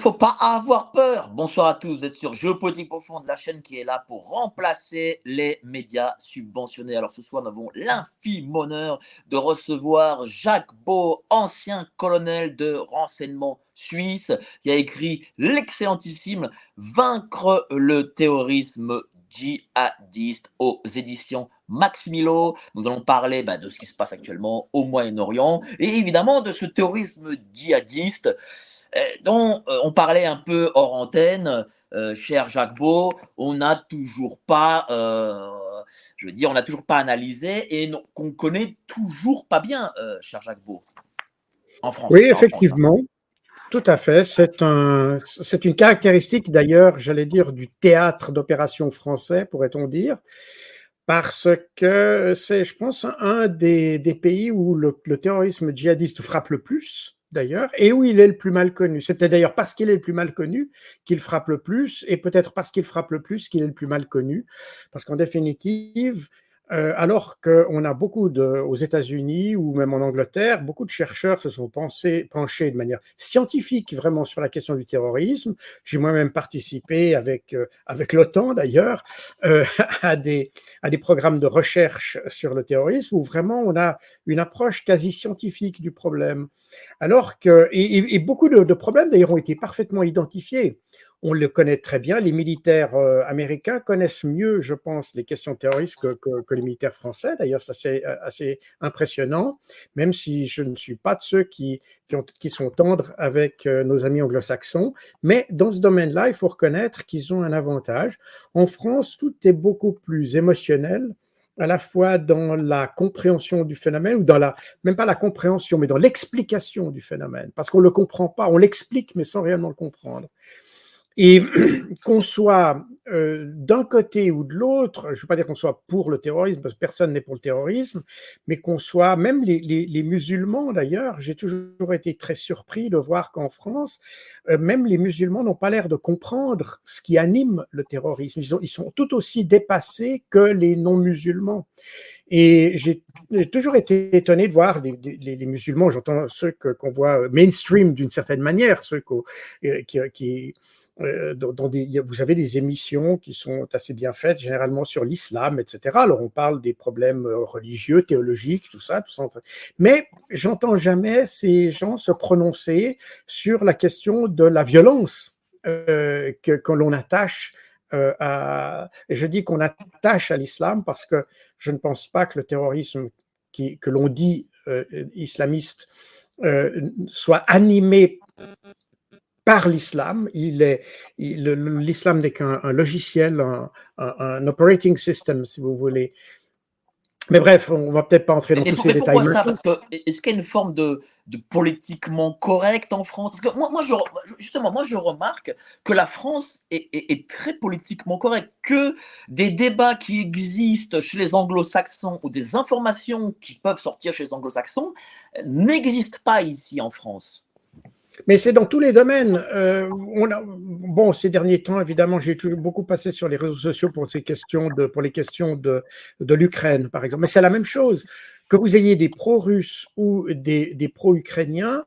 Faut pas avoir peur. Bonsoir à tous, vous êtes sur Géopolitique Profonde, la chaîne qui est là pour remplacer les médias subventionnés. Alors ce soir, nous avons l'infime honneur de recevoir Jacques Beau, ancien colonel de renseignement suisse, qui a écrit l'excellentissime Vaincre le terrorisme djihadiste aux éditions Maximilo. Nous allons parler bah, de ce qui se passe actuellement au Moyen-Orient et évidemment de ce terrorisme djihadiste dont euh, on parlait un peu hors antenne, euh, cher Jacques Beau, on n'a toujours pas, je veux dire, on n'a toujours pas analysé et qu'on connaît toujours pas bien, cher Jacques Beau, en France. Oui, effectivement. Tout à fait. C'est un, c'est une caractéristique d'ailleurs, j'allais dire, du théâtre d'opération français, pourrait-on dire, parce que c'est, je pense, un des, des pays où le, le, terrorisme djihadiste frappe le plus d'ailleurs, et où il est le plus mal connu? Peut-être d'ailleurs parce qu'il est le plus mal connu qu'il frappe le plus, et peut-être parce qu'il frappe le plus qu'il est le plus mal connu, parce qu'en définitive, euh, alors qu'on a beaucoup de, aux États-Unis ou même en Angleterre, beaucoup de chercheurs se sont pensés, penchés de manière scientifique vraiment sur la question du terrorisme. J'ai moi-même participé avec, euh, avec l'OTAN d'ailleurs euh, à, des, à des programmes de recherche sur le terrorisme où vraiment on a une approche quasi scientifique du problème. Alors que, et, et beaucoup de, de problèmes d'ailleurs ont été parfaitement identifiés on le connaît très bien. Les militaires euh, américains connaissent mieux, je pense, les questions terroristes que, les militaires français. D'ailleurs, ça c'est euh, assez impressionnant, même si je ne suis pas de ceux qui, qui, sont tendres avec euh, nos amis anglo-saxons. Mais dans ce domaine-là, il faut reconnaître qu'ils ont un avantage. En France, tout est beaucoup plus émotionnel à la fois dans la compréhension du phénomène, ou dans la, même pas la compréhension, mais dans l'explication du phénomène, parce qu'on ne le comprend pas, on l'explique, mais sans réellement le comprendre. Et qu'on soit euh, d'un côté ou de l'autre, je ne veux pas dire qu'on soit pour le terrorisme, parce que personne n'est pour le terrorisme, mais qu'on soit, même les, musulmans d'ailleurs, j'ai toujours été très surpris de voir qu'en France, euh, même les musulmans n'ont pas l'air de comprendre ce qui anime le terrorisme. Ils, sont tout aussi dépassés que les non-musulmans. Et j'ai toujours été étonné de voir les, musulmans, j'entends ceux qu'on voit mainstream d'une certaine manière, ceux euh, qui euh, vous avez des émissions qui sont assez bien faites, généralement sur l'islam, etc. Alors on parle des problèmes euh, religieux, théologiques, tout ça, tout ça. Mais j'entends jamais ces gens se prononcer sur la question de la violence euh, que, l'on attache à. Je dis qu'on attache à l'islam parce que je ne pense pas que le terrorisme que l'on dit islamiste soit animé par l'islam. Il est, l'islam n'est qu'un logiciel, un, operating system, si vous voulez. Mais bref, on va peut-être pas entrer dans tous ces détails. Est-ce qu'il y a une forme de, politiquement correct en France? Parce que moi, moi je, justement, moi, je remarque que la France est, est très politiquement correcte, que des débats qui existent chez les anglo-saxons ou des informations qui peuvent sortir chez les anglo-saxons n'existent pas ici en France. Mais c'est dans tous les domaines. Euh, bon, ces derniers temps, évidemment, j'ai beaucoup passé sur les réseaux sociaux pour ces questions pour les questions de, l'Ukraine, par exemple. Mais c'est la même chose. Que vous ayez des pro-russes ou des, des pro-ukrainiens,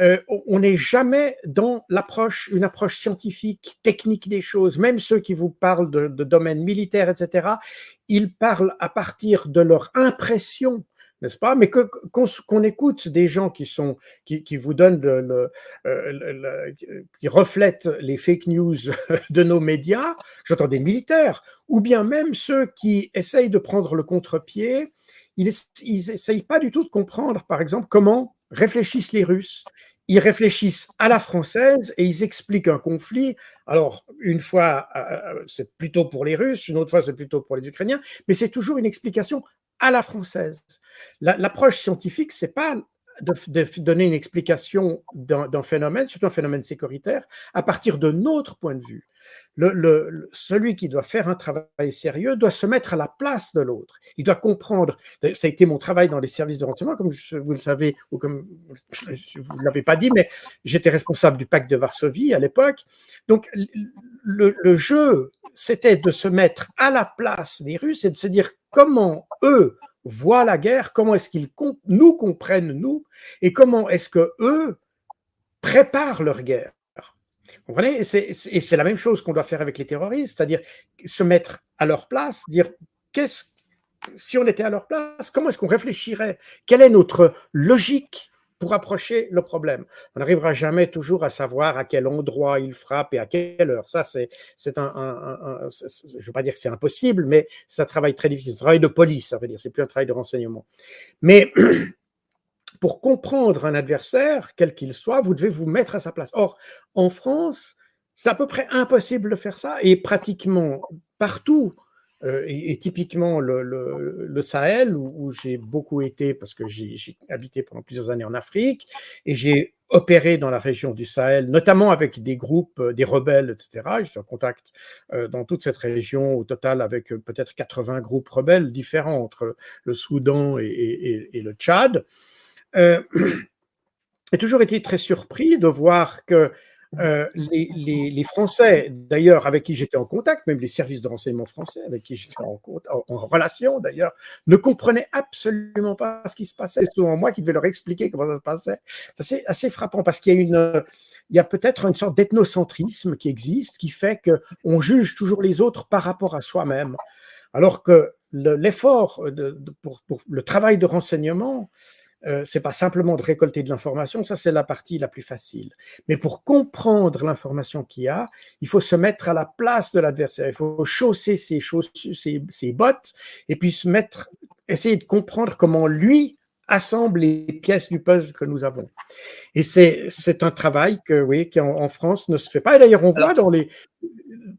euh, on n'est jamais dans l'approche, une approche scientifique, technique des choses. Même ceux qui vous parlent de, de domaine militaire, etc., ils parlent à partir de leur impression n'est-ce pas? Mais qu'on, écoute des gens qui sont qui, qui vous donnent le, euh, qui reflètent les fake news de nos médias. J'entends des militaires ou bien même ceux qui essayent de prendre le contre-pied. Ils, ils essayent pas du tout de comprendre, par exemple, comment réfléchissent les Russes ils réfléchissent à la française et ils expliquent un conflit. Alors, une fois, euh, c'est plutôt pour les Russes, une autre fois, c'est plutôt pour les Ukrainiens, mais c'est toujours une explication à la française. L'approche scientifique, c'est pas de, donner une explication d'un phénomène, surtout un phénomène sécuritaire, à partir de notre point de vue celui qui doit faire un travail sérieux doit se mettre à la place de l'autre. Il doit comprendre. Ça a été mon travail dans les services de renseignement, comme vous le savez, ou comme vous ne l'avez pas dit, mais j'étais responsable du pacte de Varsovie à l'époque. Donc, le jeu, c'était de se mettre à la place des Russes et de se dire comment eux voient la guerre, comment est-ce qu'ils nous comprennent, nous, et comment est-ce que eux préparent leur guerre. Vous comprenez? Et c'est la même chose qu'on doit faire avec les terroristes, c'est-à-dire se mettre à leur place, dire qu'est-ce si on était à leur place, comment est-ce qu'on réfléchirait? Quelle est notre logique? Pour approcher le problème On n'arrivera jamais toujours à savoir à quel endroit il frappe et à quelle heure. Ça, c'est un, un, je ne veux pas dire que c'est impossible, mais c'est un travail très difficile. C'est un travail de police, ça veut dire. C'est plus un travail de renseignement. Mais pour comprendre un adversaire, quel qu'il soit, vous devez vous mettre à sa place. Or, en France, c'est à peu près impossible de faire ça, et pratiquement partout, euh, et, typiquement le, Sahel, où, j'ai beaucoup été, parce que j'ai habité pendant plusieurs années en Afrique, et j'ai opéré dans la région du Sahel, notamment avec des groupes, euh, des rebelles, etc. Je suis en contact euh, dans toute cette région, au total avec peut-être 80 groupes rebelles différents entre le Soudan et le Tchad euh, j'ai toujours été très surpris de voir que euh, les, les, Français, d'ailleurs, avec qui j'étais en contact, même les services de renseignement français, avec qui j'étais en, en, relation d'ailleurs, ne comprenaient absolument pas ce qui se passait. C'est souvent moi qui devais leur expliquer comment ça se passait. C'est assez frappant parce qu'il y a une, il y a peut-être une sorte d'ethnocentrisme qui existe, qui fait qu'on juge toujours les autres par rapport à soi-même, alors que l'effort pour, pour, le travail de renseignement, euh, c'est pas simplement de récolter de l'information, ça c'est la partie la plus facile. Mais pour comprendre l'information qu'il y a, il faut se mettre à la place de l'adversaire, il faut chausser ses, ses, ses bottes et puis se mettre, essayer de comprendre comment lui assemble les pièces du puzzle que nous avons. Et c'est, un travail que, oui, qui en, France ne se fait pas. Et d'ailleurs, on voit dans les,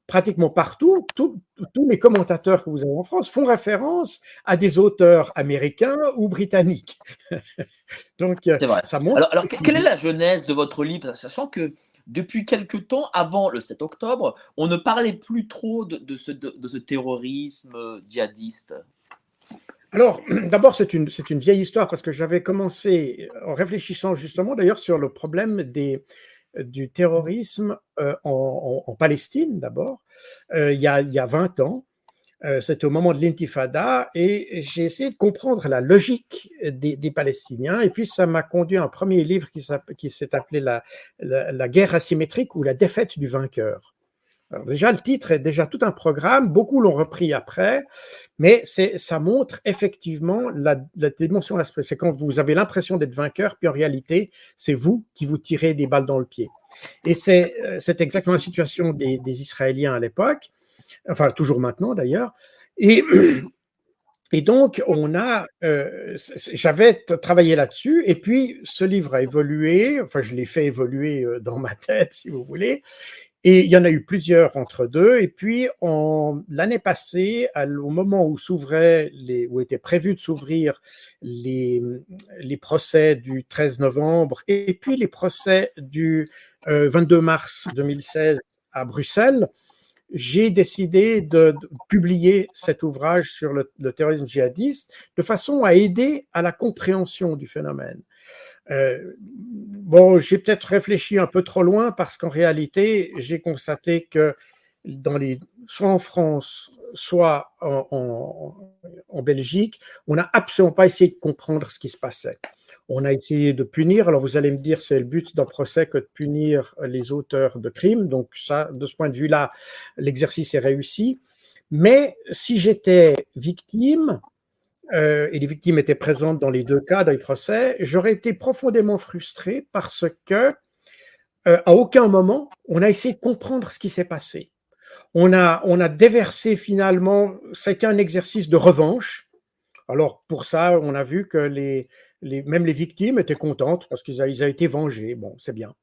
pratiquement partout, tous les commentateurs que vous avez en France font référence à des auteurs américains ou britanniques. Donc, euh, ça montre. Alors, quelle est la genèse de votre livre, sachant que depuis quelque temps, avant le 7 octobre, on ne parlait plus trop de, ce, de, ce, terrorisme djihadiste? Alors, d'abord, c'est une, vieille histoire parce que j'avais commencé en réfléchissant justement d'ailleurs sur le problème des, du terrorisme euh, en, Palestine d'abord, euh, il, y a, il y a 20 ans. Euh, c'était au moment de l'intifada et j'ai essayé de comprendre la logique des, Palestiniens. Et puis, ça m'a conduit à un premier livre qui s'est appelé la, la, guerre asymétrique ou la défaite du vainqueur déjà, le titre est déjà tout un programme, beaucoup l'ont repris après, mais ça montre effectivement la, la dimension C'est quand vous avez l'impression d'être vainqueur, puis en réalité, c'est vous qui vous tirez des balles dans le pied. Et c'est euh, exactement la situation des, Israéliens à l'époque, enfin toujours maintenant d'ailleurs. Et, et donc, on a, euh, j'avais travaillé là-dessus, et puis ce livre a évolué, enfin je l'ai fait évoluer euh, dans ma tête, si vous voulez, et il y en a eu plusieurs entre deux. Et puis, l'année passée, au moment où s'ouvraient où étaient prévus de s'ouvrir les, les procès du 13 novembre et puis les procès du 22 euh, mars 2016 à Bruxelles, j'ai décidé de, publier cet ouvrage sur le, le, terrorisme djihadiste de façon à aider à la compréhension du phénomène. Euh, bon, j'ai peut-être réfléchi un peu trop loin parce qu'en réalité, j'ai constaté que dans les, soit en France, soit en, en, Belgique, on n'a absolument pas essayé de comprendre ce qui se passait. On a essayé de punir. Alors vous allez me dire, c'est le but d'un procès que de punir les auteurs de crimes. Donc ça, de ce point de vue-là, l'exercice est réussi. Mais si j'étais victime, euh, et les victimes étaient présentes dans les deux cas, dans les procès, j'aurais été profondément frustré parce que euh, à aucun moment on a essayé de comprendre ce qui s'est passé. On a, on a déversé finalement, c'était un exercice de revanche. Alors pour ça, on a vu que les, même les victimes étaient contentes parce qu'ils avaient été vengés. Bon, c'est bien.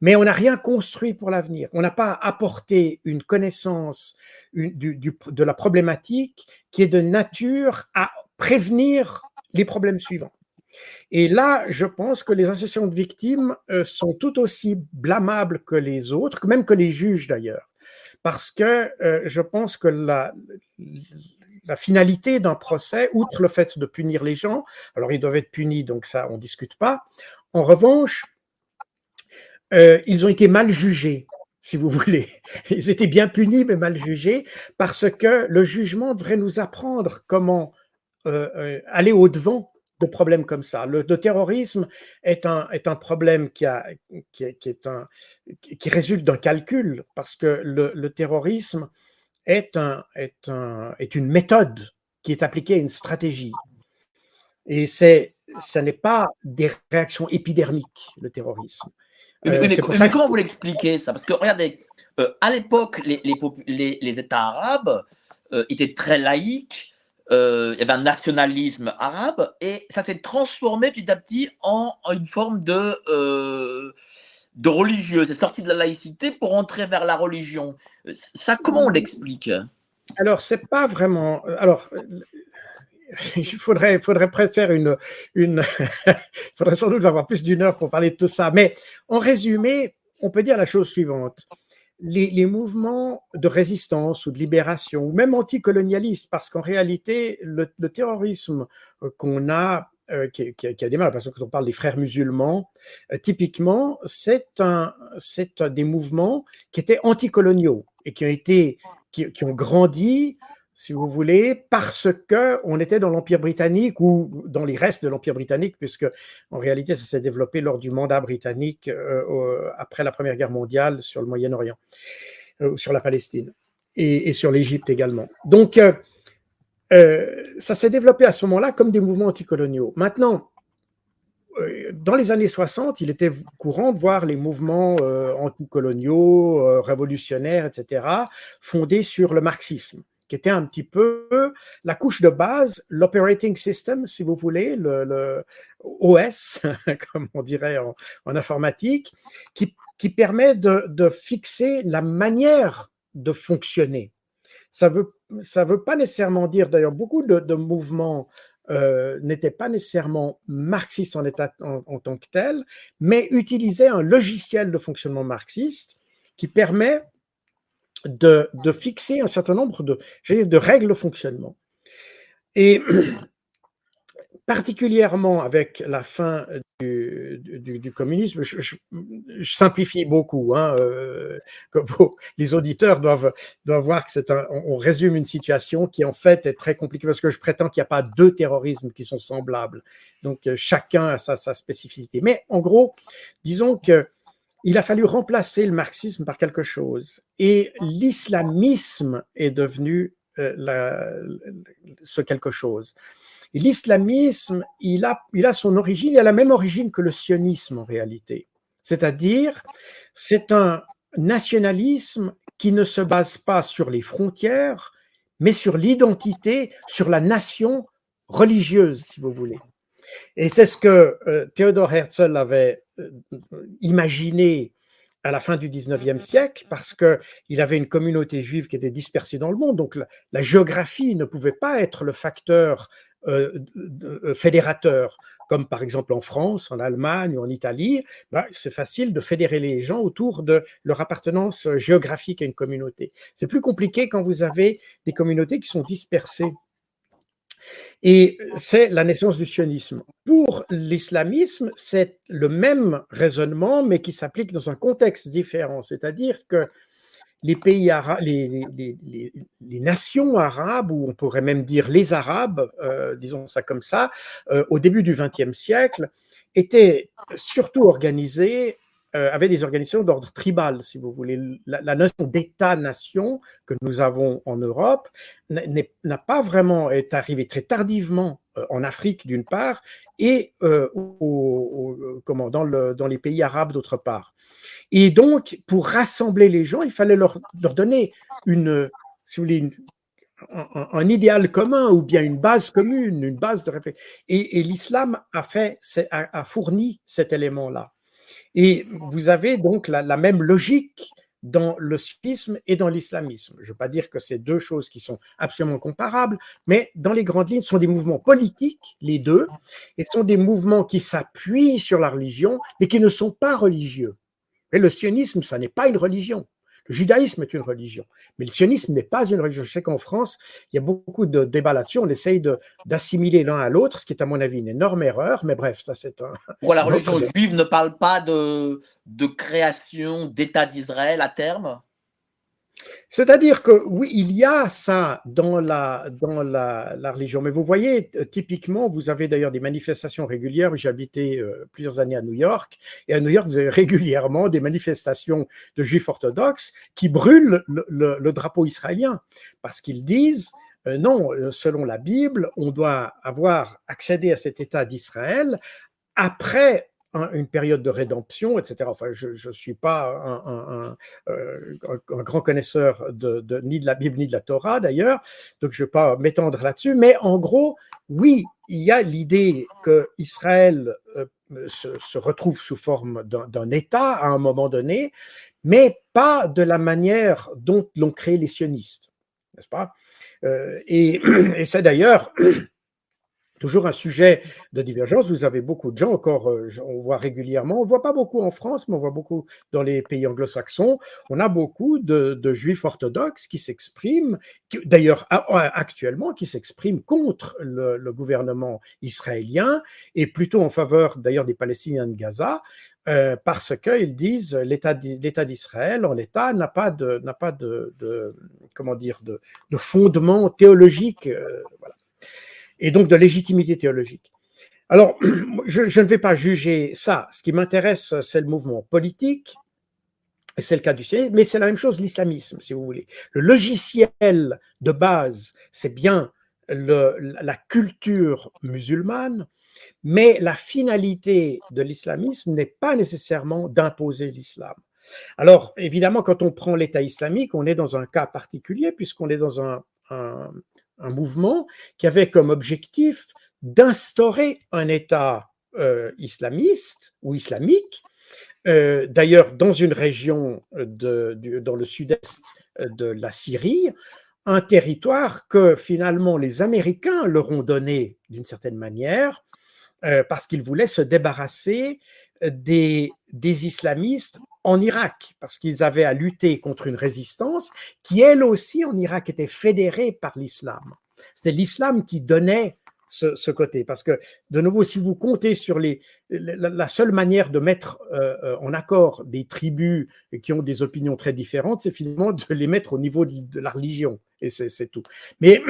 Mais on n'a rien construit pour l'avenir. On n'a pas apporté une connaissance de la problématique qui est de nature à prévenir les problèmes suivants. Et là, je pense que les associations de victimes euh, sont tout aussi blâmables que les autres, même que les juges d'ailleurs. Parce que euh, je pense que la, finalité d'un procès, outre le fait de punir les gens, alors ils doivent être punis, donc ça, on ne discute pas. En revanche, euh, ils ont été mal jugés, si vous voulez. Ils étaient bien punis, mais mal jugés, parce que le jugement devrait nous apprendre comment aller au-devant de problèmes comme ça. Le, terrorisme est un, est un problème qui, a, qui, est un, qui résulte d'un calcul, parce que le, le terrorisme est, un, est, un, est une méthode qui est appliquée à une stratégie. Et c'est, ce n'est pas des réactions épidermiques, le terrorisme. mais, euh, comment vous l'expliquez ça? Parce que regardez, euh, à l'époque, les, les, les, États arabes euh, étaient très laïques, il y avait un nationalisme arabe, et ça s'est transformé petit à petit en, une forme de de religieux. C'est sorti de la laïcité pour entrer vers la religion. Ça, comment on l'explique? Alors, c'est pas vraiment. Alors, il faudrait, faudrait faire une. une il faudrait sans doute avoir plus d'une heure pour parler de tout ça. Mais en résumé, on peut dire la chose suivante. Les, mouvements de résistance ou de libération, ou même anticolonialistes, parce qu'en réalité, le terrorisme qu'on a euh, qui, qui, a démarré, parce que quand on parle des frères musulmans, euh, typiquement, c'est des mouvements qui étaient anticoloniaux et qui qui, qui ont grandi, si vous voulez, parce que on était dans l'Empire britannique ou dans les restes de l'Empire britannique, puisque en réalité, ça s'est développé lors du mandat britannique euh, après la Première Guerre mondiale sur le Moyen-Orient, sur la Palestine et, sur l'Égypte également. Donc, euh, ça s'est développé à ce moment-là comme des mouvements anticoloniaux. Maintenant, euh, dans les années 60, il était courant de voir les mouvements euh, anticoloniaux, révolutionnaires, etc., fondés sur le marxisme, qui était un petit peu la couche de base, l'operating system, si vous voulez, le, OS, comme on dirait en, informatique, qui, permet de fixer la manière de fonctionner. Ça ne veut, ça veut pas nécessairement dire, d'ailleurs, beaucoup de, mouvements euh, n'étaient pas nécessairement marxistes en, en, tant que tels, mais utilisaient un logiciel de fonctionnement marxiste qui permet de, de fixer un certain nombre de, de règles de fonctionnement. Et particulièrement avec la fin du, du, communisme, je, simplifie beaucoup. Hein, euh, les auditeurs doivent, doivent voir que c'est un, on, résume une situation qui en fait est très compliquée parce que je prétends qu'il n'y a pas deux terrorismes qui sont semblables. Donc euh, chacun a sa, sa spécificité. Mais en gros, disons que il a fallu remplacer le marxisme par quelque chose. Et l'islamisme est devenu euh, ce quelque chose. L'islamisme, il a, il a son origine, il a la même origine que le sionisme en réalité. C'est-à-dire, c'est un nationalisme qui ne se base pas sur les frontières, mais sur l'identité, sur la nation religieuse, si vous voulez. Et c'est ce que euh, Herzl avait imaginé à la fin du 19e siècle parce qu'il avait une communauté juive qui était dispersée dans le monde. Donc la géographie ne pouvait pas être le facteur euh, euh, fédérateurs, comme par exemple en France, en Allemagne ou en Italie, bah, c'est facile de fédérer les gens autour de leur appartenance géographique à une communauté. C'est plus compliqué quand vous avez des communautés qui sont dispersées. Et c'est la naissance du sionisme. Pour l'islamisme, c'est le même raisonnement, mais qui s'applique dans un contexte différent. C'est-à-dire que les pays arabes, les, nations arabes, ou on pourrait même dire les Arabes, euh, disons ça comme ça, euh, au début du XXe siècle, étaient surtout organisées, euh, avaient des organisations d'ordre tribal, si vous voulez. La, notion d'État-nation que nous avons en Europe n'a pas vraiment est arrivée très tardivement en Afrique d'une part et dans, le, dans les pays arabes d'autre part. Et donc, pour rassembler les gens, il fallait leur, donner une, si vous voulez, un, idéal commun ou bien une base commune, une base de réflexion. Et, l'islam a, fourni cet élément-là. Et vous avez donc la, même logique dans le sikhisme et dans l'islamisme. Je ne veux pas dire que c'est deux choses qui sont absolument comparables, mais dans les grandes lignes, ce sont des mouvements politiques, les deux, et ce sont des mouvements qui s'appuient sur la religion, mais qui ne sont pas religieux. Et le sionisme, ça n'est pas une religion. Le judaïsme est une religion, mais le sionisme n'est pas une religion. Je sais qu'en France, il y a beaucoup de débats là-dessus. On essaye d'assimiler l'un à l'autre, ce qui est à mon avis une énorme erreur, mais bref, ça c'est un. Pour la religion juive ne parle pas de, de création d'État d'Israël à terme? C'est-à-dire que oui, il y a ça dans la, dans la, religion, mais vous voyez, euh, typiquement, vous avez d'ailleurs des manifestations régulières. J'ai habité euh, plusieurs années à New York, et à New York, vous avez régulièrement des manifestations de juifs orthodoxes qui brûlent le, drapeau israélien, parce qu'ils disent, euh, non, selon la Bible, on doit avoir accédé à cet État d'Israël après une période de rédemption, etc. Enfin, je ne suis pas euh, un, grand connaisseur de, ni de la Bible ni de la Torah d'ailleurs, donc je ne vais pas m'étendre là-dessus, mais en gros, oui, il y a l'idée que Israël euh, se, retrouve sous forme d'un État à un moment donné, mais pas de la manière dont l'ont créé les sionistes, n'est-ce pas? Euh, Et, et c'est d'ailleurs toujours un sujet de divergence. Vous avez beaucoup de gens, encore, euh, on voit régulièrement, on ne voit pas beaucoup en France, mais on voit beaucoup dans les pays anglo-saxons, on a beaucoup de, juifs orthodoxes qui s'expriment, d'ailleurs actuellement, qui s'expriment contre le, gouvernement israélien et plutôt en faveur d'ailleurs des Palestiniens de Gaza. Euh, parce qu'ils disent l'État d'Israël en l'État n'a pas de n'a pas de, comment dire de, fondement théologique euh, voilà et donc de légitimité théologique. Alors, je, ne vais pas juger ça. Ce qui m'intéresse, c'est le mouvement politique, et c'est le cas du sionisme, mais c'est la même chose l'islamisme, si vous voulez. Le logiciel de base, c'est bien la culture musulmane, mais la finalité de l'islamisme n'est pas nécessairement d'imposer l'islam. Alors, évidemment, quand on prend l'État islamique, on est dans un cas particulier, puisqu'on est dans un, un mouvement qui avait comme objectif d'instaurer un État euh, islamiste ou islamique, euh, d'ailleurs dans une région de, dans le sud-est de la Syrie, un territoire que finalement les Américains leur ont donné d'une certaine manière euh, parce qu'ils voulaient se débarrasser des, islamistes en Irak, parce qu'ils avaient à lutter contre une résistance qui, elle aussi, en Irak, était fédérée par l'islam. C'est l'islam qui donnait ce, côté. Parce que, de nouveau, si vous comptez sur les, la, seule manière de mettre euh, euh, en accord des tribus qui ont des opinions très différentes, c'est finalement de les mettre au niveau de, la religion. Et c'est tout. Mais,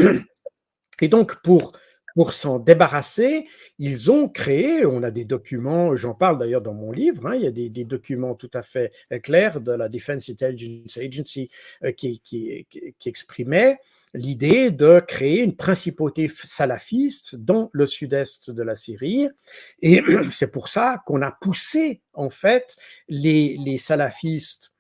et donc, pour pour s'en débarrasser, ils ont créé, on a des documents, j'en parle d'ailleurs dans mon livre, hein, il y a des, documents tout à fait clairs de la Defense Intelligence Agency euh, qui, exprimaient l'idée de créer une principauté salafiste dans le sud-est de la Syrie. Et c'est pour ça qu'on a poussé en fait les salafistes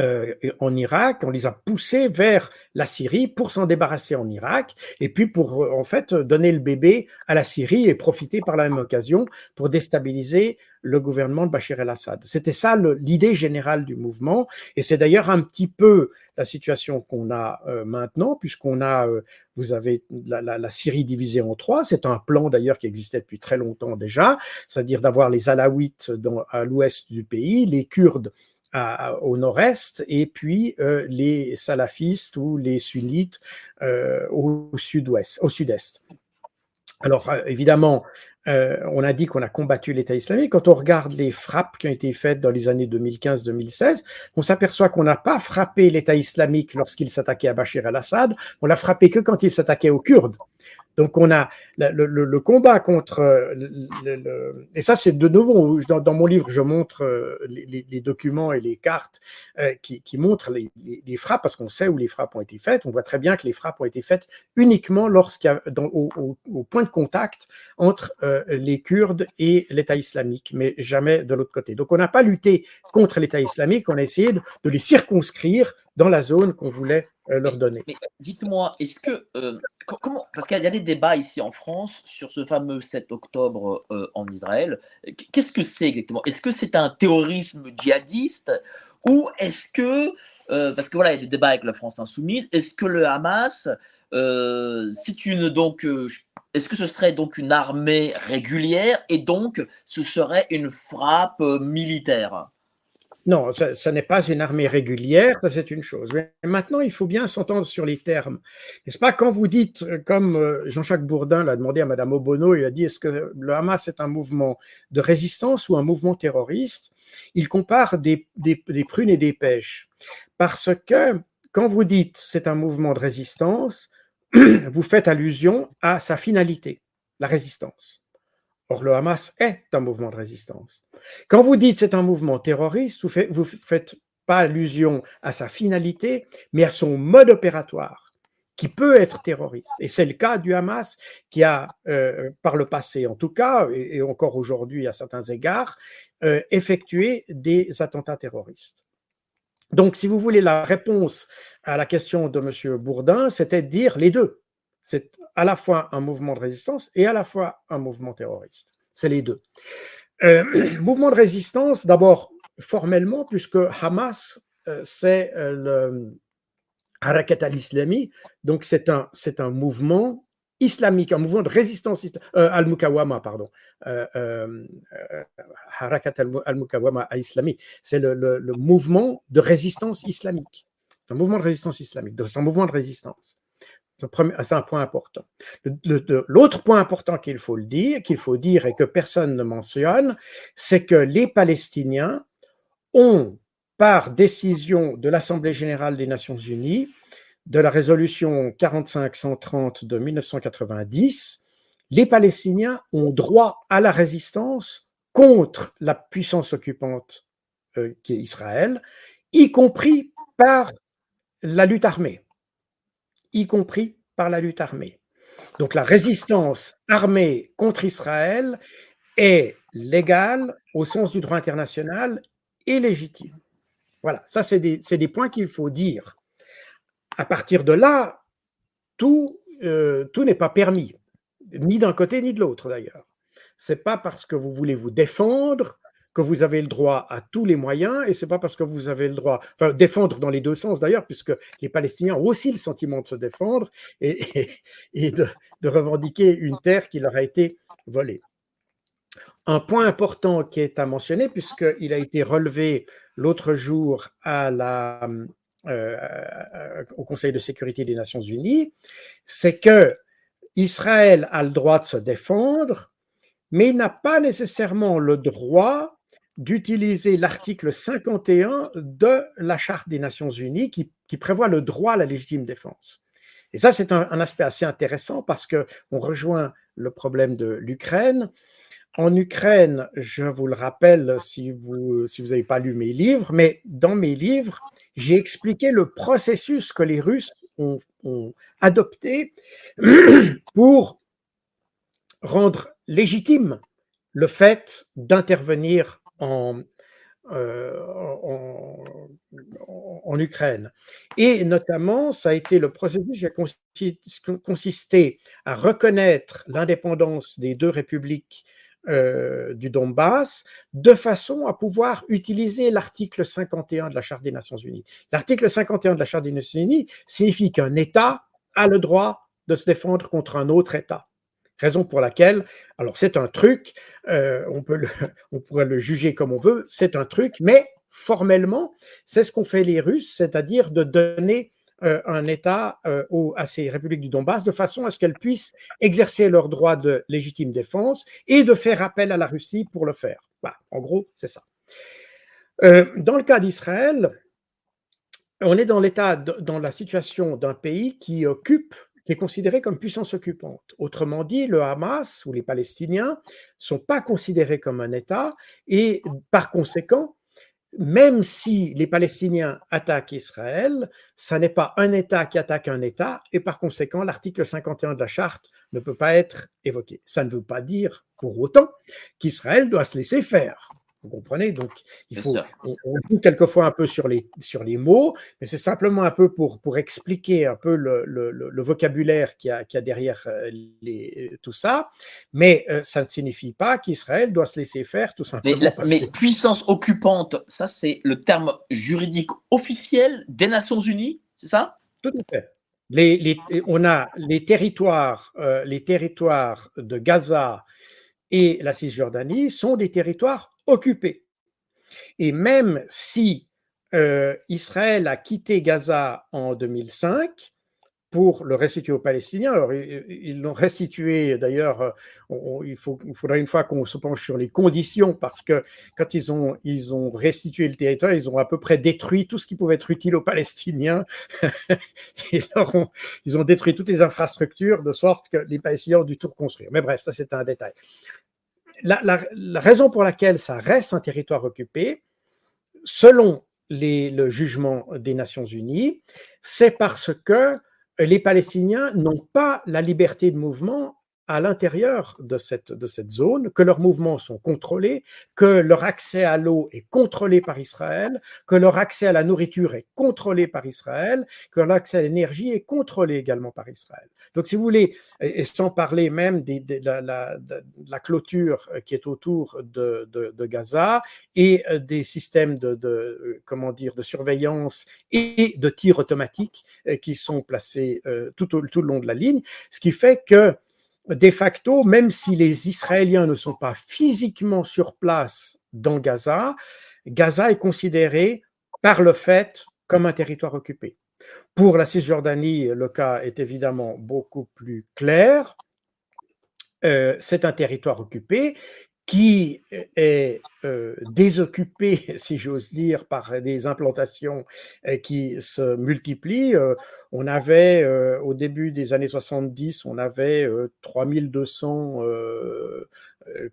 euh, en Irak, on les a poussés vers la Syrie pour s'en débarrasser en Irak, et puis pour euh, en fait donner le bébé à la Syrie et profiter par la même occasion pour déstabiliser le gouvernement de Bachar el-Assad. C'était ça l'idée générale du mouvement, et c'est d'ailleurs un petit peu la situation qu'on a euh, maintenant, puisqu'on a, vous avez la, la, Syrie divisée en trois. C'est un plan d'ailleurs qui existait depuis très longtemps déjà, c'est-à-dire d'avoir les Alaouites dans, à l'ouest du pays, les Kurdes au nord-est et puis euh, les salafistes ou les sunnites euh, au sud-ouest, au sud-est. Alors euh, évidemment, on a dit qu'on a combattu l'État islamique. Quand on regarde les frappes qui ont été faites dans les années 2015-2016, on s'aperçoit qu'on n'a pas frappé l'État islamique lorsqu'il s'attaquait à Bachir al-Assad, on l'a frappé que quand il s'attaquait aux Kurdes. Donc on a le, combat contre le, et ça c'est de nouveau dans, mon livre je montre euh, les, documents et les cartes euh, qui, montrent les, frappes parce qu'on sait où les frappes ont été faites. On voit très bien que les frappes ont été faites uniquement lorsqu'il y a au, point de contact entre euh, les Kurdes et l'État islamique, mais jamais de l'autre côté. Donc on n'a pas lutté contre l'État islamique, on a essayé de les circonscrire dans la zone qu'on voulait euh, leur donner. Mais, dites-moi, est-ce que, euh, comment, parce qu'il y a des débats ici en France sur ce fameux 7 octobre en Israël. Qu'est-ce que c'est exactement? Est-ce que c'est un terrorisme djihadiste ou est-ce que, parce que voilà, il y a des débats avec la France insoumise, est-ce que le Hamas, c'est une donc est-ce que ce serait donc une armée régulière et donc ce serait une frappe euh, militaire? Non, ce n'est pas une armée régulière, ça c'est une chose. Maintenant, il faut bien s'entendre sur les termes. N'est-ce pas? Quand vous dites, euh, comme euh, Jean-Jacques Bourdin l'a demandé à Madame Obono, il a dit est-ce que le Hamas est un mouvement de résistance ou un mouvement terroriste? Il compare des prunes et des pêches. Parce que quand vous dites c'est un mouvement de résistance, vous faites allusion à sa finalité, la résistance. Or, le Hamas est un mouvement de résistance. Quand vous dites c'est un mouvement terroriste, vous ne faites, pas allusion à sa finalité, mais à son mode opératoire, qui peut être terroriste. Et c'est le cas du Hamas, qui a, euh, par le passé en tout cas, et, encore aujourd'hui à certains égards, euh, effectué des attentats terroristes. Donc, si vous voulez la réponse à la question de M. Bourdin, c'était de dire les deux. C'est à la fois un mouvement de résistance et à la fois un mouvement terroriste. C'est les deux. Euh, mouvement de résistance, d'abord formellement, puisque Hamas, euh, c'est euh, le Harakat al-Islami, donc c'est un, c'est un mouvement islamique, un mouvement de résistance al-Mukawama, pardon, Harakat al-Mukawama islami, c'est le, le, mouvement de résistance islamique. C'est un mouvement de résistance islamique, c'est un mouvement de résistance. C'est un point important. L'autre point important qu'il faut le dire, qu'il faut dire et que personne ne mentionne, c'est que les Palestiniens ont, par décision de l'Assemblée générale des Nations unies, de la résolution 4530 de 1990, les Palestiniens ont droit à la résistance contre la puissance occupante euh, qui est Israël, y compris par la lutte armée. Y compris par la lutte armée. Donc la résistance armée contre Israël est légale au sens du droit international et légitime. Voilà, ça c'est des, points qu'il faut dire à partir de là, tout, euh, tout n'est pas permis, ni d'un côté ni de l'autre d'ailleurs. C'est pas parce que vous voulez vous défendre que vous avez le droit à tous les moyens, et c'est pas parce que vous avez le droit, enfin défendre dans les deux sens d'ailleurs, puisque les Palestiniens ont aussi le sentiment de se défendre et, de, revendiquer une terre qui leur a été volée. Un point important qui est à mentionner, puisqu'il a été relevé l'autre jour la, euh, au Conseil de sécurité des Nations Unies, c'est que Israël a le droit de se défendre, mais il n'a pas nécessairement le droit d'utiliser l'article 51 de la Charte des Nations Unies qui, prévoit le droit à la légitime défense. Et ça, c'est un, aspect assez intéressant parce que on rejoint le problème de l'Ukraine. En Ukraine, je vous le rappelle si vous si vous n'avez pas lu mes livres, mais dans mes livres, j'ai expliqué le processus que les Russes ont, adopté pour rendre légitime le fait d'intervenir en, euh, en, Ukraine. Et notamment, ça a été le processus qui a consisté à reconnaître l'indépendance des deux républiques euh, du Donbass, de façon à pouvoir utiliser l'article 51 de la Charte des Nations Unies. L'article 51 de la Charte des Nations Unies signifie qu'un État a le droit de se défendre contre un autre État. Raison pour laquelle, alors c'est un truc, euh, on, peut on pourrait le juger comme on veut, c'est un truc, mais formellement, c'est ce qu'ont fait les Russes, c'est-à-dire de donner euh, un État euh, à ces républiques du Donbass de façon à ce qu'elles puissent exercer leur droit de légitime défense et de faire appel à la Russie pour le faire. Voilà, en gros, c'est ça. Dans le cas d'Israël, on est dans l'état, dans la situation d'un pays qui occupe, est considéré comme puissance occupante. Autrement dit, le Hamas ou les Palestiniens sont pas considérés comme un État et par conséquent, même si les Palestiniens attaquent Israël, ça n'est pas un État qui attaque un État, et par conséquent, l'article 51 de la charte ne peut pas être évoqué. Ça ne veut pas dire pour autant qu'Israël doit se laisser faire. Vous comprenez? Donc, il faut, on, joue quelquefois un peu sur les, sur les mots, mais c'est simplement un peu pour, pour expliquer un peu le, le, vocabulaire qu'il y, a, a derrière euh, les, tout ça. Mais euh, ça ne signifie pas qu'Israël doit se laisser faire, tout simplement. Mais, puissance occupante, ça, c'est le terme juridique officiel des Nations Unies, c'est ça? Tout à fait. Les, les, on a les territoires, euh, les territoires de Gaza et la Cisjordanie sont des territoires occupés. Et même si euh, Israël a quitté Gaza en 2005 pour le restituer aux Palestiniens, alors ils l'ont restitué d'ailleurs, euh, il, faudra une fois qu'on se penche sur les conditions parce que quand ils ont, ils ont restitué le territoire, ils ont à peu près détruit tout ce qui pouvait être utile aux Palestiniens. Ils ont détruit toutes les infrastructures de sorte que les Palestiniens ont dû tout reconstruire. Mais bref, ça c'est un détail la, raison pour laquelle ça reste un territoire occupé, selon le jugement des Nations Unies, c'est parce que les Palestiniens n'ont pas la liberté de mouvement à l'intérieur de cette, de cette zone, que leurs mouvements sont contrôlés, que leur accès à l'eau est contrôlé par Israël, que leur accès à la nourriture est contrôlé par Israël, que leur accès à l'énergie est contrôlé également par Israël. Donc, si vous voulez, et sans parler même de, la, clôture qui est autour de, de Gaza et des systèmes de, comment dire, de surveillance et de tir automatique qui sont placés euh, tout, au, tout le long de la ligne, ce qui fait que de facto, même si les Israéliens ne sont pas physiquement sur place dans Gaza, Gaza est considéré par le fait comme un territoire occupé. Pour la Cisjordanie, le cas est évidemment beaucoup plus clair. Euh, c'est un territoire occupé qui est euh, désoccupé, si j'ose dire, par des implantations euh, qui se multiplient. Euh, on avait, au début des années 70, on avait 3200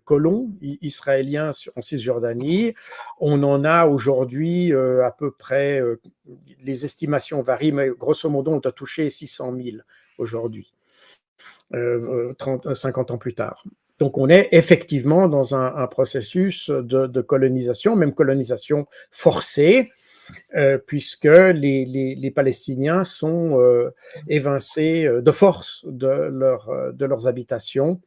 colons israéliens en Cisjordanie. On en a aujourd'hui à peu près, les estimations varient, mais grosso modo, on a touché 600 000 aujourd'hui, 50 ans plus tard. Donc on est effectivement dans un, processus de, colonisation, même colonisation forcée, euh, puisque les, Palestiniens sont euh, évincés euh, de force de, leur, de leurs habitations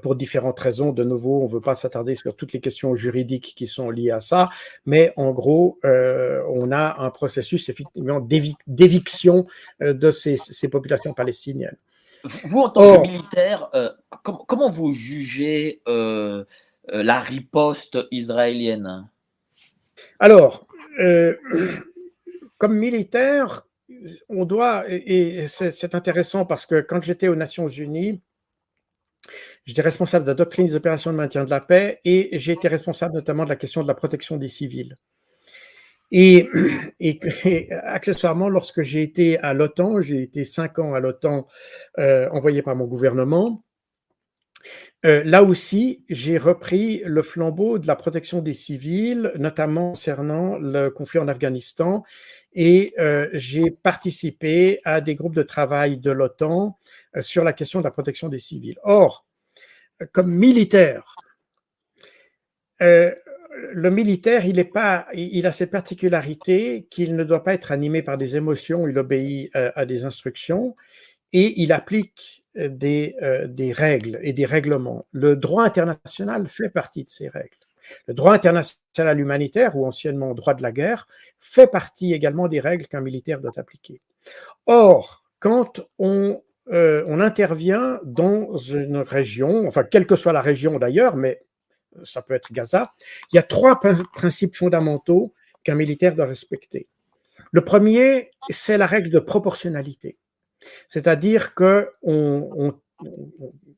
pour différentes raisons. De nouveau, on ne veut pas s'attarder sur toutes les questions juridiques qui sont liées à ça, mais en gros, on a un processus effectivement d'éviction de ces populations palestiniennes. Vous, en tant que oh. militaire, euh, comment vous jugez euh, euh, la riposte israélienne? Alors, comme militaire, on doit, et, c'est intéressant parce que quand j'étais aux Nations Unies, j'étais responsable de la doctrine des opérations de maintien de la paix et j'ai été responsable notamment de la question de la protection des civils. Et, accessoirement, lorsque j'ai été à l'OTAN, j'ai été cinq ans à l'OTAN euh, envoyé par mon gouvernement, euh, là aussi, j'ai repris le flambeau de la protection des civils, notamment concernant le conflit en Afghanistan, et euh, j'ai participé à des groupes de travail de l'OTAN sur la question de la protection des civils. Or, comme militaire, le militaire, il, est pas, il a cette particularité qu'il ne doit pas être animé par des émotions, il obéit euh, à des instructions et il applique euh, des, euh, des règles et des règlements. Le droit international fait partie de ces règles. Le droit international humanitaire, ou anciennement droit de la guerre, fait partie également des règles qu'un militaire doit appliquer. Or, quand on, on intervient dans une région, enfin, quelle que soit la région d'ailleurs, mais ça peut être Gaza, il y a trois principes fondamentaux qu'un militaire doit respecter. Le premier, c'est la règle de proportionnalité. C'est-à-dire que on,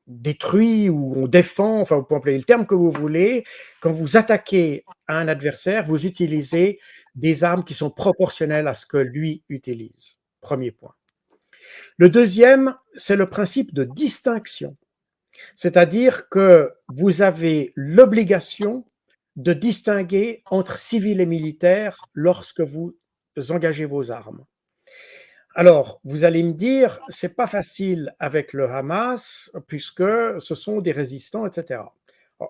détruit ou on défend, enfin vous pouvez employer le terme que vous voulez, quand vous attaquez un adversaire, vous utilisez des armes qui sont proportionnelles à ce que lui utilise. Premier point. Le deuxième, c'est le principe de distinction. C'est-à-dire que vous avez l'obligation de distinguer entre civils et militaires lorsque vous engagez vos armes. Alors, vous allez me dire, c'est pas facile avec le Hamas puisque ce sont des résistants, etc.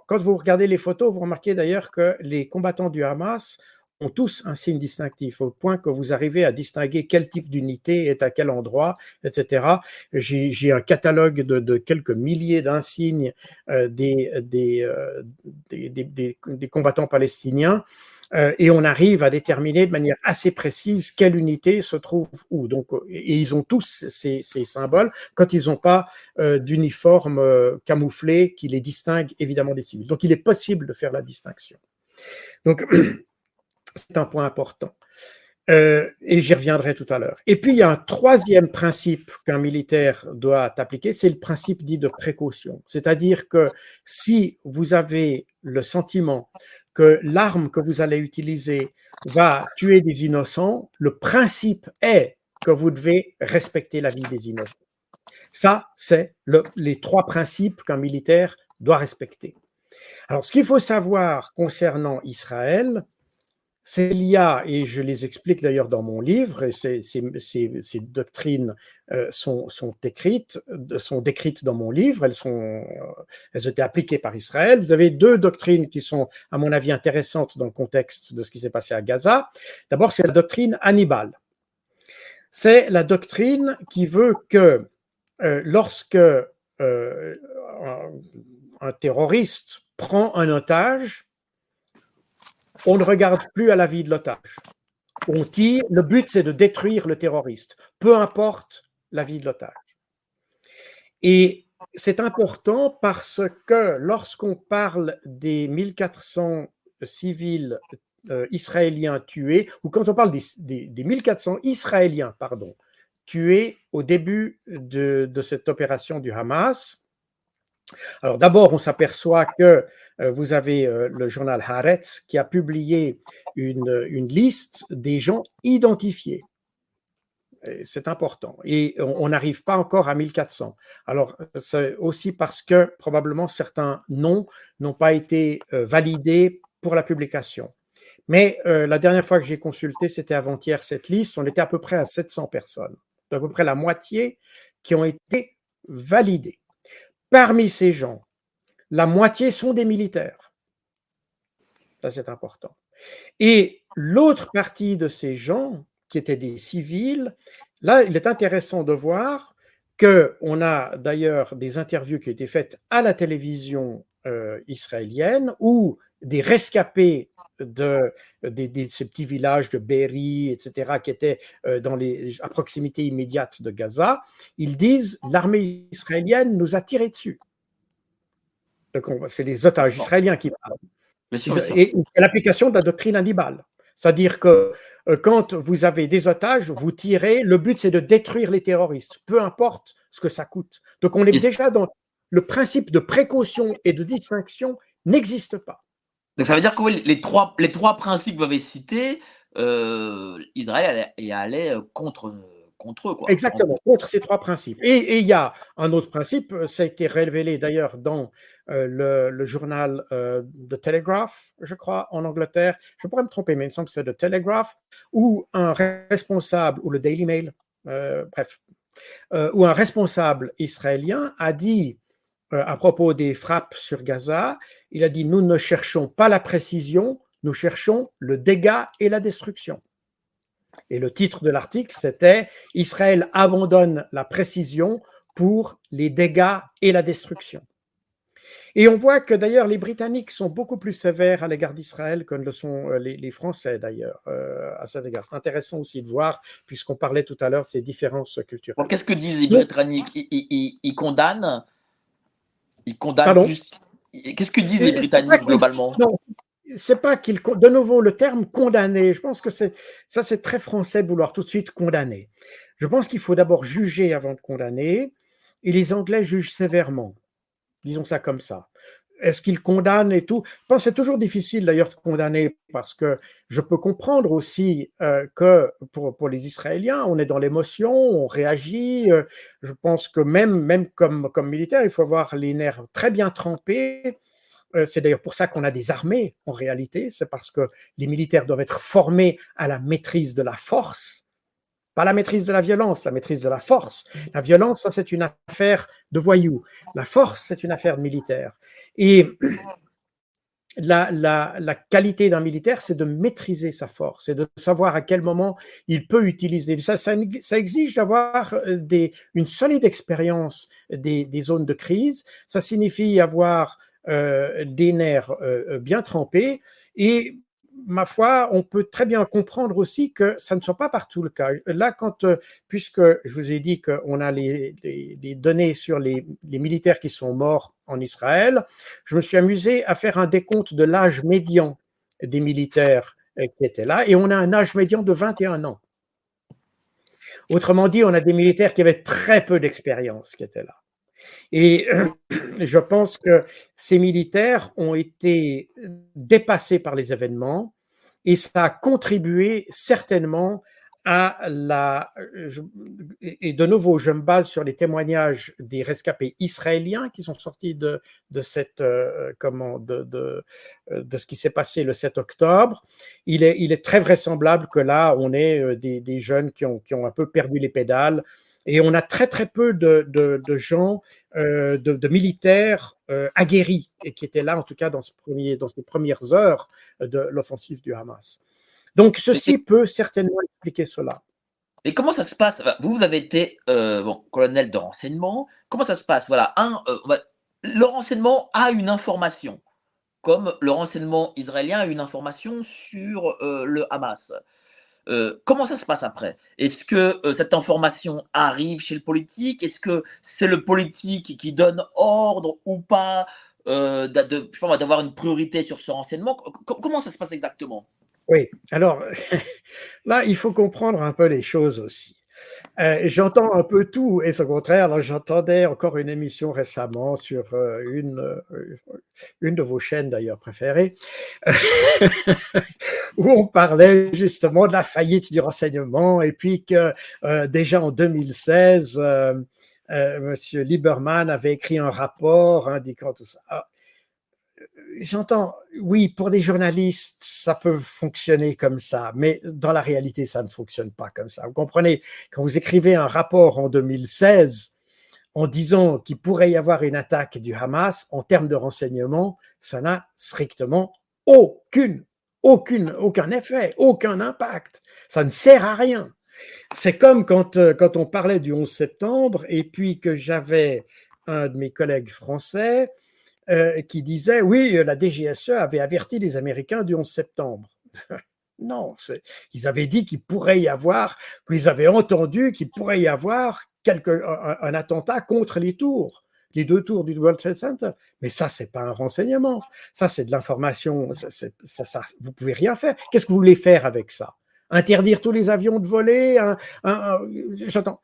quand vous regardez les photos, vous remarquez d'ailleurs que les combattants du Hamas ont tous un signe distinctif, au point que vous arrivez à distinguer quel type d'unité est à quel endroit, etc. J'ai un catalogue de, quelques milliers d'insignes euh, des, euh, des, des, des, combattants palestiniens. Euh, et on arrive à déterminer de manière assez précise quelle unité se trouve où. Donc, et ils ont tous ces, ces symboles quand ils n'ont pas d'uniforme camouflé qui les distingue évidemment des civils. Donc, il est possible de faire la distinction. Donc, C'est un point important. Euh, et j'y reviendrai tout à l'heure. Et puis, il y a un troisième principe qu'un militaire doit appliquer, c'est le principe dit de précaution. C'est-à-dire que si vous avez le sentiment que l'arme que vous allez utiliser va tuer des innocents, le principe est que vous devez respecter la vie des innocents. Ça, c'est le, les trois principes qu'un militaire doit respecter. Alors, ce qu'il faut savoir concernant Israël, c'est l'IA, et je les explique d'ailleurs dans mon livre, et ces, ces, doctrines euh, sont, sont, écrites, sont décrites dans mon livre, elles, sont, euh, elles ont appliquées par Israël. Vous avez deux doctrines qui sont, à mon avis, intéressantes dans le contexte de ce qui s'est passé à Gaza. D'abord, c'est la doctrine Hannibal. C'est la doctrine qui veut que euh, lorsque un terroriste prend un otage, on ne regarde plus à la vie de l'otage. On tire, le but c'est de détruire le terroriste, peu importe la vie de l'otage. Et c'est important parce que lorsqu'on parle des 1400 civils euh, israéliens tués, ou quand on parle des, 1400 Israéliens, pardon, tués au début de, cette opération du Hamas, alors d'abord, on s'aperçoit que vous avez euh, le journal Haaretz qui a publié une, une liste des gens identifiés. C'est important. Et on n'arrive pas encore à 1400. Alors, c'est aussi parce que probablement certains noms n'ont pas été euh, validés pour la publication. Mais la dernière fois que j'ai consulté, c'était avant-hier cette liste, on était à peu près à 700 personnes, à peu près la moitié qui ont été validées. Parmi ces gens, la moitié sont des militaires. Ça, c'est important. Et l'autre partie de ces gens, qui étaient des civils, là, il est intéressant de voir qu'on a d'ailleurs des interviews qui ont été faites à la télévision euh, israélienne où des rescapés de, ces petits villages de Berry, etc., qui étaient euh, à proximité immédiate de Gaza, ils disent l'armée israélienne nous a tiré dessus. C'est les otages israéliens qui parlent. Et c'est l'application de la doctrine Hannibal. C'est-à-dire que euh, quand vous avez des otages, vous tirez, le but c'est de détruire les terroristes, peu importe ce que ça coûte. Donc on est déjà dans le principe de précaution et de distinction n'existe pas. Donc ça veut dire que les, trois, les trois principes que vous avez cités, euh, Israël allait, allait euh, contre contre eux. Quoi. Exactement, contre ces trois principes. Et il y a un autre principe, euh, ça a été révélé d'ailleurs dans euh, le, journal euh, The Telegraph, je crois, en Angleterre. Je pourrais me tromper, mais il me semble que c'est The Telegraph, où un responsable, ou le Daily Mail, bref, où un responsable israélien a dit à propos des frappes sur Gaza, il a dit, nous ne cherchons pas la précision, nous cherchons le dégât et la destruction. Et le titre de l'article, c'était Israël abandonne la précision pour les dégâts et la destruction. Et on voit que d'ailleurs les Britanniques sont beaucoup plus sévères à l'égard d'Israël que ne le sont euh, les, Français d'ailleurs euh, à cet égard. C'est intéressant aussi de voir, puisqu'on parlait tout à l'heure de ces différences culturelles. Qu'est-ce que disent les Britanniques? Ils, condamnent? Ils condamnent Qu'est-ce que disent les Britanniques globalement? C'est pas qu'il, de nouveau, le terme condamner, je pense que c'est, ça c'est très français vouloir tout de suite condamner. Je pense qu'il faut d'abord juger avant de condamner, et les Anglais jugent sévèrement. Disons ça comme ça. Est-ce qu'ils condamnent et tout? Je pense que c'est toujours difficile d'ailleurs de condamner parce que je peux comprendre aussi euh, que pour, pour, les Israéliens, on est dans l'émotion, on réagit. Euh, je pense que même, même comme, comme militaire, il faut avoir les nerfs très bien trempés c'est d'ailleurs pour ça qu'on a des armées en réalité, c'est parce que les militaires doivent être formés à la maîtrise de la force, pas la maîtrise de la violence, la maîtrise de la force. La violence, ça c'est une affaire de voyous. La force, c'est une affaire militaire. Et la, la, qualité d'un militaire, c'est de maîtriser sa force, c'est de savoir à quel moment il peut utiliser. Ça, ça, exige d'avoir euh, une solide expérience des, des, zones de crise. Ça signifie avoir euh, des nerfs euh, bien trempés et ma foi, on peut très bien comprendre aussi que ça ne soit pas partout le cas. Là, euh, puisque je vous ai dit qu'on a les, données sur les, militaires qui sont morts en Israël, je me suis amusé à faire un décompte de l'âge médian des militaires euh, qui étaient là, et on a un âge médian de 21 ans. Autrement dit, on a des militaires qui avaient très peu d'expérience qui étaient là. Et je pense que ces militaires ont été dépassés par les événements et ça a contribué certainement à la... Et de nouveau, je me base sur les témoignages des rescapés israéliens qui sont sortis de, de, cette, euh, comment, de, de, de ce qui s'est passé le 7 octobre. Il est, il est très vraisemblable que là, on ait euh, des, des jeunes qui ont, qui ont un peu perdu les pédales et on a très très peu de, de, gens, euh, de, militaires euh, aguerris et qui étaient là en tout cas dans, ce premier, dans ces premières heures de l'offensive du Hamas. Donc ceci peut certainement expliquer cela. Et comment ça se passe? Vous, vous avez été euh, bon, colonel de renseignement. Comment ça se passe? Voilà, un, le renseignement a une information, comme le renseignement israélien a une information sur le Hamas. Euh, comment ça se passe après? Est-ce que euh, cette information arrive chez le politique? Est-ce que c'est le politique qui donne ordre ou pas euh, d'avoir une priorité sur ce renseignement? Comment ça se passe exactement? Oui, alors là, il faut comprendre un peu les choses aussi. Euh, j'entends un peu tout et au contraire, j'entendais encore une émission récemment sur euh, une, euh, une de vos chaînes d'ailleurs préférées, où on parlait justement de la faillite du renseignement et puis que déjà en 2016, Monsieur Lieberman avait écrit un rapport indiquant tout ça. J'entends, oui, pour des journalistes, ça peut fonctionner comme ça, mais dans la réalité, ça ne fonctionne pas comme ça. Vous comprenez, quand vous écrivez un rapport en 2016 en disant qu'il pourrait y avoir une attaque du Hamas, en termes de renseignement, ça n'a strictement aucune, aucune, aucun effet, aucun impact. Ça ne sert à rien. C'est comme quand, euh, quand on parlait du 11 septembre et puis que j'avais un de mes collègues français euh, qui disait oui, la DGSE avait averti les Américains du 11 septembre. non, ils avaient dit qu'il pourrait y avoir, qu'ils avaient entendu qu'il pourrait y avoir quelque, un, attentat contre les tours, les deux tours du World Trade Center. Mais ça, c'est pas un renseignement. Ça, c'est de l'information. Ça, ça, vous pouvez rien faire. Qu'est-ce que vous voulez faire avec ça? Interdire tous les avions de voler J'entends.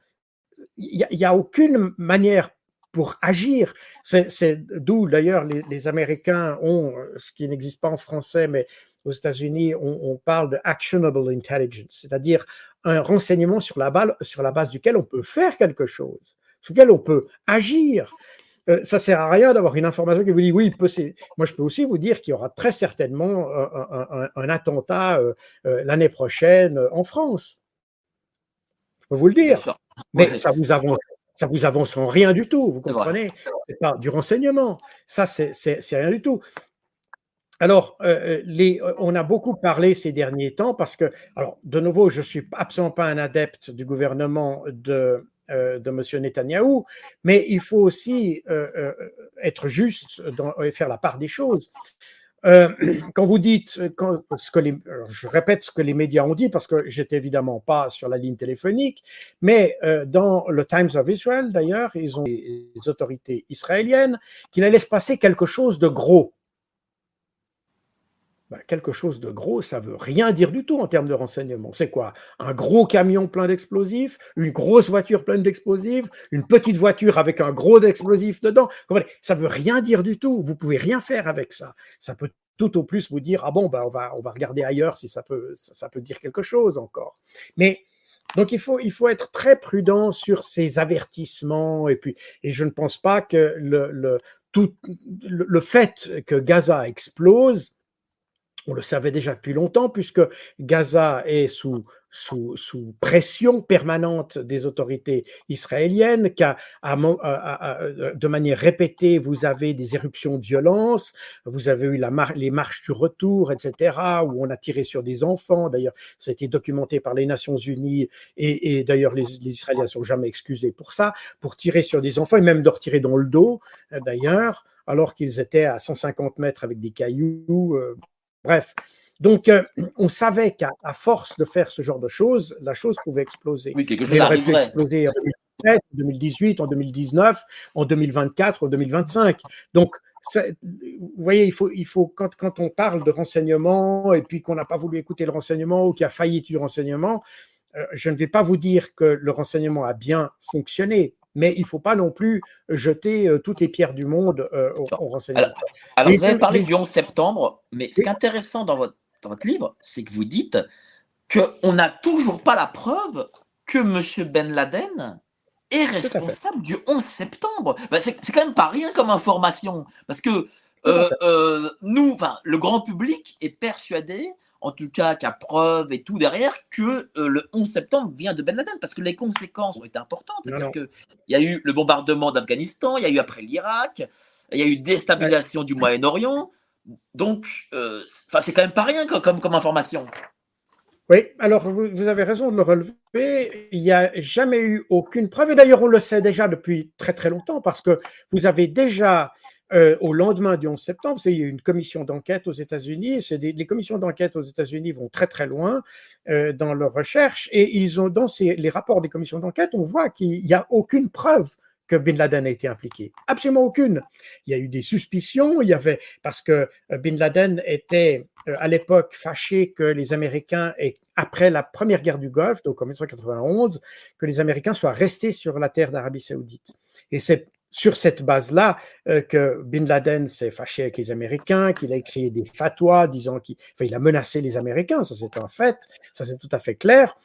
Il n'y a, aucune manière pour agir. C'est d'où d'ailleurs les, Américains ont, ce qui n'existe pas en français, mais aux États-Unis, on, parle de actionable intelligence, c'est-à-dire un renseignement sur la, balle, sur la base duquel on peut faire quelque chose, sur lequel on peut agir. Euh, ça sert à rien d'avoir une information qui vous dit oui, peut, moi je peux aussi vous dire qu'il y aura très certainement un, attentat euh, euh, l'année prochaine en France. Je peux vous le dire. Mais ça vous avance ça vous avance en rien du tout, vous comprenez? C'est pas du renseignement, ça c'est rien du tout. Alors, euh, euh, les, euh, on a beaucoup parlé ces derniers temps parce que, alors, de nouveau, je suis absolument pas un adepte du gouvernement de, de M. Netanyahou, mais il faut aussi être juste dans, et faire la part des choses. Euh, quand vous dites, euh, quand, ce que les, je répète ce que les médias ont dit parce que j'étais évidemment pas sur la ligne téléphonique, mais euh, dans le Times of Israel d'ailleurs, ils ont les autorités israéliennes qu'il allait se passer quelque chose de gros. Ben, quelque chose de gros, ça veut rien dire du tout en termes de renseignement. C'est quoi? Un gros camion plein d'explosifs, une grosse voiture pleine d'explosifs, une petite voiture avec un gros d'explosifs dedans? Ça veut rien dire du tout. Vous pouvez rien faire avec ça. Ça peut tout au plus vous dire ah bon ben on va on va regarder ailleurs si ça peut ça, peut dire quelque chose encore. Mais donc il faut, il faut être très prudent sur ces avertissements et puis et je ne pense pas que le, le, tout, le fait que Gaza explose on le savait déjà depuis longtemps, puisque Gaza est sous sous, sous, pression permanente des autorités israéliennes, qu'à de manière répétée, vous avez des éruptions de violence, vous avez eu la les marches du retour, etc., où on a tiré sur des enfants. D'ailleurs, ça a été documenté par les Nations Unies, et, et d'ailleurs, les, les, Israéliens ne sont jamais excusés pour ça, pour tirer sur des enfants, et même de retirer dans le dos, d'ailleurs, alors qu'ils étaient à 150 mètres avec des cailloux. Euh, bref, donc, euh, on savait qu'à force de faire ce genre de choses, la chose pouvait exploser. Oui, quelque chose Elle aurait pu exploser en 2017, en 2018, en 2019, en 2024, en 2025. Donc, vous voyez, il faut, il faut quand, quand, on parle de renseignement et puis qu'on n'a pas voulu écouter le renseignement ou qu'il a failli du renseignement, euh, je ne vais pas vous dire que le renseignement a bien fonctionné, mais il ne faut pas non plus jeter euh, toutes les pierres du monde au, renseignement. Alors, vous avez parlé du 11 septembre, mais ce qui est intéressant dans votre dans votre livre, c'est que vous dites qu'on n'a toujours pas la preuve que M. Ben Laden est responsable du 11 septembre. Ben, c'est quand même pas rien comme information. Parce que euh, euh, nous, le grand public est persuadé, en tout cas qu'à preuve et tout derrière, que euh, le 11 septembre vient de Ben Laden, parce que les conséquences ont été importantes. C'est-à-dire qu'il y a eu le bombardement d'Afghanistan, il y a eu après l'Irak, il y a eu déstabilisation du Moyen-Orient, donc, euh, c'est quand même pas rien comme, comme information. Oui, alors vous, avez raison de le relever. Il n'y a jamais eu aucune preuve. Et d'ailleurs, on le sait déjà depuis très très longtemps parce que vous avez déjà, euh, au lendemain du 11 septembre, a une commission d'enquête aux États-Unis. les commissions d'enquête aux États-Unis vont très très loin euh, dans leurs recherches et ils ont dans les rapports des commissions d'enquête, on voit qu'il n'y a aucune preuve que Bin Laden a été impliqué. Absolument aucune. Il y a eu des suspicions, il y avait parce que euh, Bin Laden était à l'époque fâché que les Américains, après la première guerre du Golfe, donc en 1991, que les Américains soient restés sur la terre d'Arabie Saoudite. Et c'est sur cette base-là euh, que Bin Laden s'est fâché avec les Américains, qu'il a écrit des fatwas disant qu'il a menacé les Américains, ça c'est un fait, ça c'est tout à fait clair.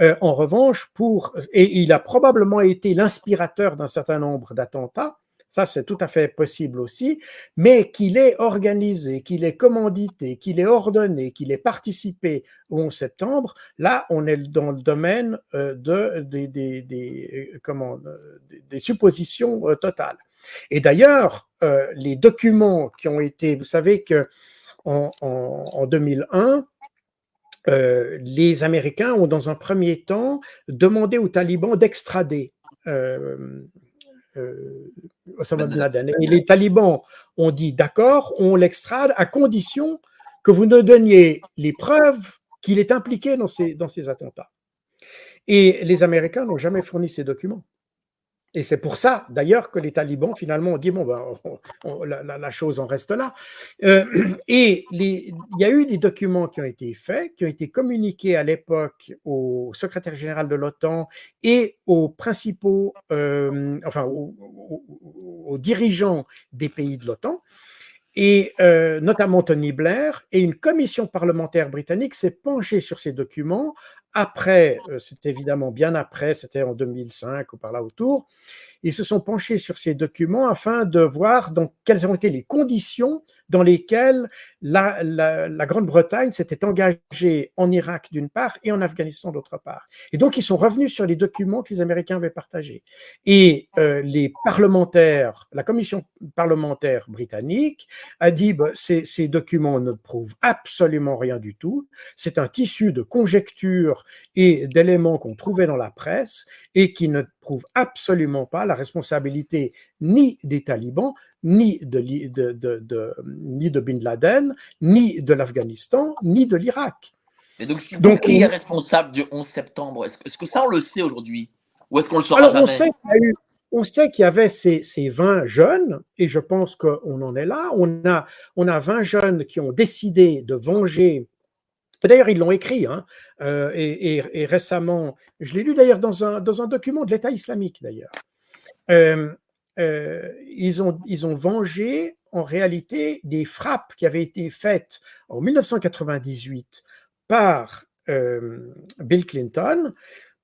Euh, en revanche, pour, et il a probablement été l'inspirateur d'un certain nombre d'attentats, ça c'est tout à fait possible aussi, mais qu'il ait organisé, qu'il ait commandité, qu'il ait ordonné, qu'il ait participé au 11 septembre, là on est dans le domaine euh, euh, comment, des suppositions totales. Et d'ailleurs, les documents qui ont été, vous savez que en, en, en 2001, euh, les Américains ont dans un premier temps demandé aux talibans d'extrader euh, euh, Osama Bin Laden. Et les talibans ont dit d'accord, on l'extrade à condition que vous ne donniez les preuves qu'il est impliqué dans ces, dans ces attentats. Et les Américains n'ont jamais fourni ces documents. Et c'est pour ça, d'ailleurs, que les talibans, finalement, ont dit, bon, ben, la, chose en reste là. Euh, et il y a eu des documents qui ont été faits, qui ont été communiqués à l'époque au secrétaire général de l'OTAN et aux principaux, euh, enfin, aux, dirigeants des pays de l'OTAN, et euh, notamment Tony Blair, et une commission parlementaire britannique s'est penchée sur ces documents après, euh, c'est évidemment bien après, c'était en 2005 ou par là autour, ils se sont penchés sur ces documents afin de voir donc quelles ont été les conditions dans lesquelles la, Grande-Bretagne s'était engagée en Irak d'une part et en Afghanistan d'autre part. Et donc ils sont revenus sur les documents que les Américains avaient partagés. Et euh, les parlementaires, la commission parlementaire britannique a dit bah, ces documents ne prouvent absolument rien du tout. C'est un tissu de conjectures et d'éléments qu'on trouvait dans la presse et qui ne prouvent absolument pas la responsabilité ni des talibans, ni de, de, ni de Bin Laden, ni de l'Afghanistan, ni de l'Irak. Et donc, qui est responsable du 11 septembre? Est-ce que ça, on le sait aujourd'hui? Ou est-ce qu'on le saura Alors, jamais? on sait qu'il y, a eu, on sait qu'il y avait ces, ces, 20 jeunes, et je pense qu'on en est là. On a, on a 20 jeunes qui ont décidé de venger D'ailleurs, ils l'ont écrit, hein, euh, et, et, récemment, je l'ai lu d'ailleurs dans un, dans un document de l'État islamique, d'ailleurs. Euh, euh, ils, ont, ils ont vengé en réalité des frappes qui avaient été faites en 1998 par euh, Bill Clinton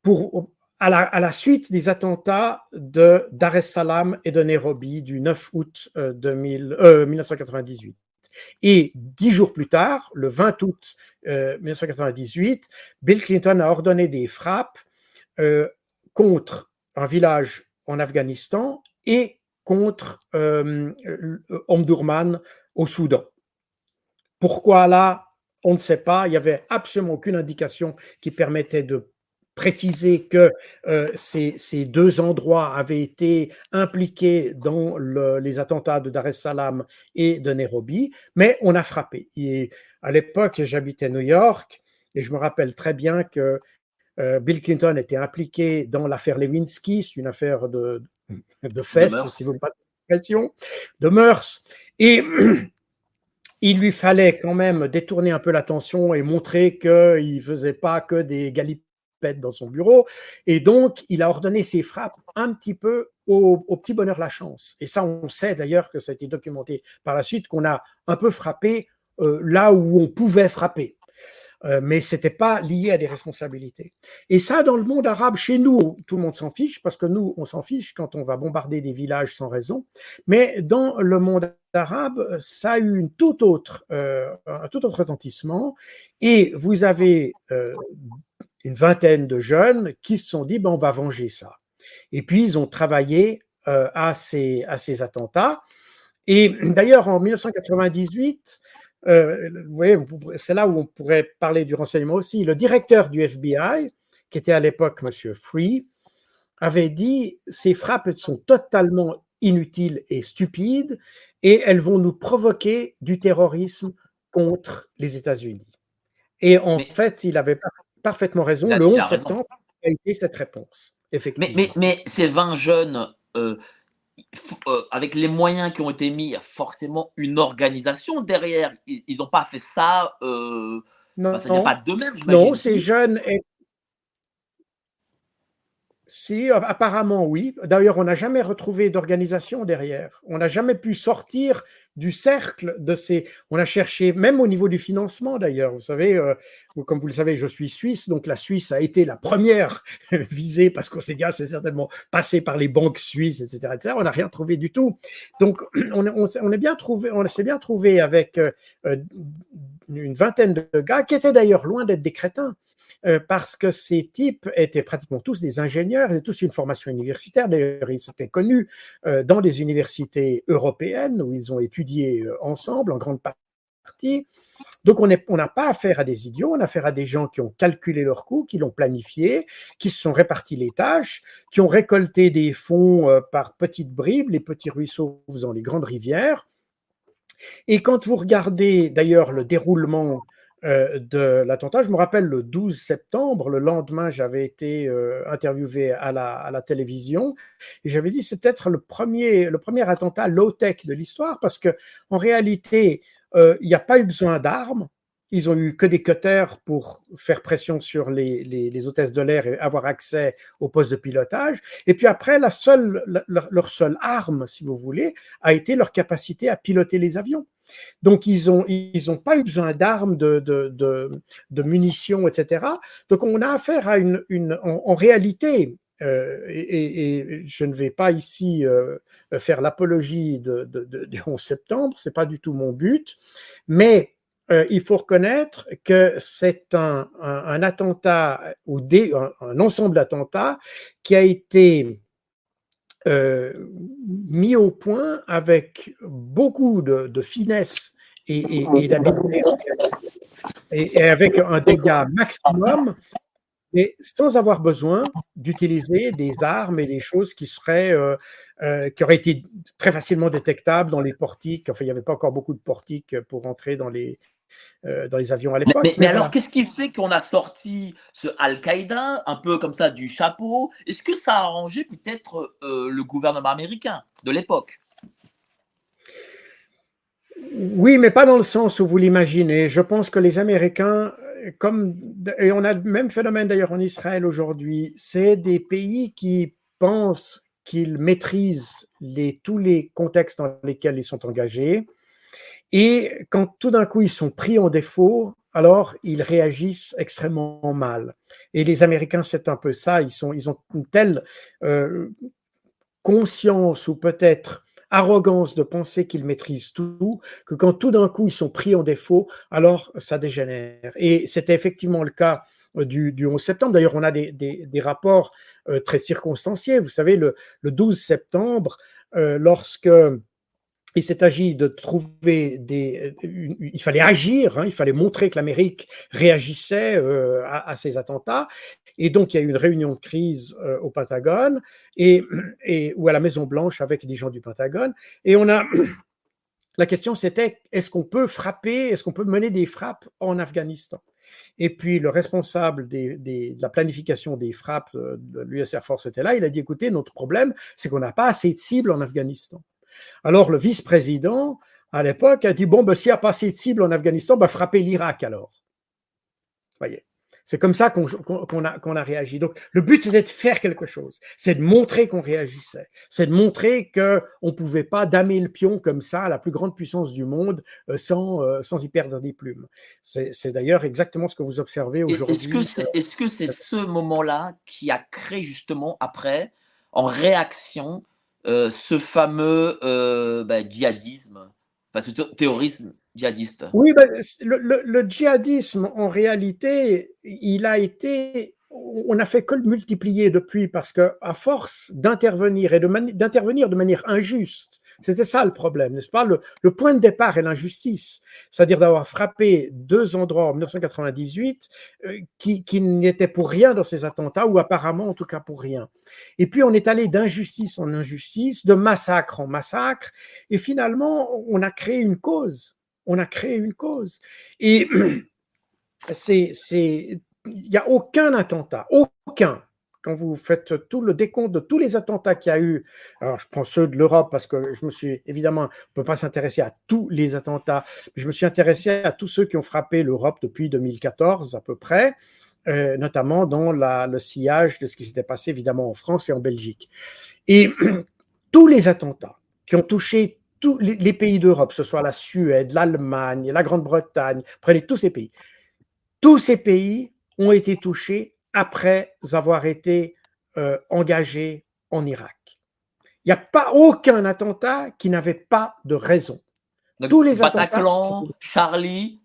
pour, à, la, suite des attentats de Dar es Salaam et de Nairobi du 9 août 2000, euh, 1998. Et dix jours plus tard, le 20 août 1998, Bill Clinton a ordonné des frappes contre un village en Afghanistan et contre Omdurman au Soudan. Pourquoi là? On ne sait pas. Il n'y avait absolument aucune indication qui permettait de préciser que euh, ces, deux endroits avaient été impliqués dans les attentats de Dar es Salaam et de Nairobi, mais on a frappé. Et à l'époque, j'habitais New York et je me rappelle très bien que euh, Bill Clinton était impliqué dans l'affaire Lewinsky, une affaire de, de fesses, si vous me passez l'expression, de mœurs. Et il lui fallait quand même détourner un peu l'attention et montrer qu'il ne faisait pas que des galipettes dans son bureau. Et donc, il a ordonné ses frappes un petit peu au, petit bonheur la chance. Et ça, on sait d'ailleurs que ça a été documenté par la suite, qu'on a un peu frappé euh, là où on pouvait frapper. Euh, mais ce n'était pas lié à des responsabilités. Et ça, dans le monde arabe, chez nous, tout le monde s'en fiche, parce que nous, on s'en fiche quand on va bombarder des villages sans raison. Mais dans le monde arabe, ça a eu une toute autre, euh, un tout autre retentissement. Et vous avez euh, une vingtaine de jeunes qui se sont dit, ben, on va venger ça. Et puis, ils ont travaillé à, ces, à ces attentats. Et d'ailleurs, en 1998, euh, vous voyez, c'est là où on pourrait parler du renseignement aussi. Le directeur du FBI, qui était à l'époque M. Free, avait dit ces frappes sont totalement inutiles et stupides et elles vont nous provoquer du terrorisme contre les États-Unis. Et en fait, il avait parfaitement raison. le 11 septembre a été cette réponse. Effectivement. Mais, mais, ces 20 jeunes, euh, euh, avec les moyens qui ont été mis, il y a forcément une organisation derrière. Ils n'ont pas fait ça. Euh, non, ça pas d'eux-mêmes. Non, ces jeunes. Si, apparemment oui. D'ailleurs, on n'a jamais retrouvé d'organisation derrière. On n'a jamais pu sortir du cercle de ces. On a cherché, même au niveau du financement d'ailleurs. Vous savez, euh, comme vous le savez, je suis suisse, donc la Suisse a été la première visée parce qu'on s'est dit, ah, c'est certainement passé par les banques suisses, etc. etc. On n'a rien trouvé du tout. Donc, on, on, est bien trouvé, on s'est bien trouvé avec euh, euh, une vingtaine de gars qui étaient d'ailleurs loin d'être des crétins. Parce que ces types étaient pratiquement tous des ingénieurs, ils avaient tous une formation universitaire. D'ailleurs, ils s'étaient connus dans des universités européennes où ils ont étudié euh, ensemble en grande partie. Donc on n'a pas affaire à des idiots, on a affaire à des gens qui ont calculé leurs coûts, qui l'ont planifié, qui se sont répartis les tâches, qui ont récolté des fonds euh, par petites bribes, les petits ruisseaux faisant les grandes rivières. Et quand vous regardez d'ailleurs le déroulement euh, de l'attentat. Je me rappelle le 12 septembre, le lendemain, j'avais été euh, interviewé à la, à la, télévision et j'avais dit c'est peut-être le premier, le premier attentat low-tech de l'histoire parce que en réalité, euh, il n'y a pas eu besoin d'armes. Ils ont eu que des cutters pour faire pression sur les, les, les hôtesses de l'air et avoir accès au poste de pilotage. Et puis après, la seule, leur, seule arme, si vous voulez, a été leur capacité à piloter les avions. Donc, ils n'ont ils ont pas eu besoin d'armes, de, de, de, munitions, etc. Donc, on a affaire à une, une en, réalité, euh, et, je ne vais pas ici euh, faire l'apologie de, du 11 septembre, c'est pas du tout mon but, mais euh, il faut reconnaître que c'est un, un, attentat ou des, un ensemble d'attentats qui a été euh, mis au point avec beaucoup de, finesse et, et, et, avec un dégât maximum, mais sans avoir besoin d'utiliser des armes et des choses qui seraient euh, euh, qui auraient été très facilement détectables dans les portiques. Enfin, il n'y avait pas encore beaucoup de portiques pour entrer dans les euh, dans les avions à l'époque. Mais, alors, qu'est-ce qui fait qu'on a sorti ce Al-Qaïda, un peu comme ça, du chapeau? Est-ce que ça a arrangé peut-être euh, le gouvernement américain de l'époque? Oui, mais pas dans le sens où vous l'imaginez. Je pense que les Américains, comme, et on a le même phénomène d'ailleurs en Israël aujourd'hui, c'est des pays qui pensent qu'ils maîtrisent les, tous les contextes dans lesquels ils sont engagés et quand tout d'un coup ils sont pris en défaut, alors ils réagissent extrêmement mal. Et les Américains, c'est un peu ça. Ils, ont une telle euh, conscience ou peut-être arrogance de penser qu'ils maîtrisent tout, que quand tout d'un coup ils sont pris en défaut, alors ça dégénère. Et c'était effectivement le cas euh, du, 11 septembre. D'ailleurs, on a des, rapports euh, très circonstanciés. Vous savez, le, 12 septembre, lorsque il s'est agi de trouver des. Il fallait agir, hein, il fallait montrer que l'Amérique réagissait à, ces attentats. Et donc, il y a eu une réunion de crise au Pentagone et, ou à la Maison-Blanche avec des gens du Pentagone. Et on a. La question, c'était est-ce qu'on peut frapper, est-ce qu'on peut mener des frappes en Afghanistan? Et puis le responsable de la planification des frappes euh, de l'US Air Force était là. Il a dit écoutez, notre problème, c'est qu'on n'a pas assez de cibles en Afghanistan. Alors le vice-président, à l'époque, a dit bon, ben, s'il n'y a pas assez de cibles en Afghanistan, ben, frappez l'Irak alors. Voyez. C'est comme ça qu'on a, a, réagi. Donc, le but, c'était de faire quelque chose. C'est de montrer qu'on réagissait. C'est de montrer qu'on ne pouvait pas damer le pion comme ça à la plus grande puissance du monde euh, sans, euh, sans y perdre des plumes. C'est d'ailleurs exactement ce que vous observez aujourd'hui. Est-ce que c'est ce moment-là qui a créé justement après, en réaction, euh, ce fameux bah, djihadisme parce que terrorisme djihadiste. Oui, le, djihadisme, en réalité, il a été. On n'a fait que le multiplier depuis parce qu'à force d'intervenir et d'intervenir de manière injuste c'était ça le problème, n'est-ce pas? Le, point de départ est l'injustice, c'est-à-dire d'avoir frappé deux endroits en 1998 euh, qui, qui n'étaient pour rien dans ces attentats, ou apparemment en tout cas pour rien. Et puis on est allé d'injustice en injustice, de massacre en massacre, et finalement on a créé une cause. On a créé une cause. Et c'est, il n'y a aucun attentat, aucun, quand vous faites tout le décompte de tous les attentats qu'il y a eu, alors je prends ceux de l'Europe parce que je me suis évidemment, on ne peut pas s'intéresser à tous les attentats, mais je me suis intéressé à tous ceux qui ont frappé l'Europe depuis 2014 à peu près, euh, notamment dans le sillage de ce qui s'était passé évidemment en France et en Belgique. Et tous les attentats qui ont touché tous les, pays d'Europe, ce soit la Suède, l'Allemagne, la Grande-Bretagne, prenez tous ces pays, tous ces pays ont été touchés après avoir été euh, engagé en Irak. Il n'y a pas aucun attentat qui n'avait pas de raison. Tous les Bataclan, Charlie,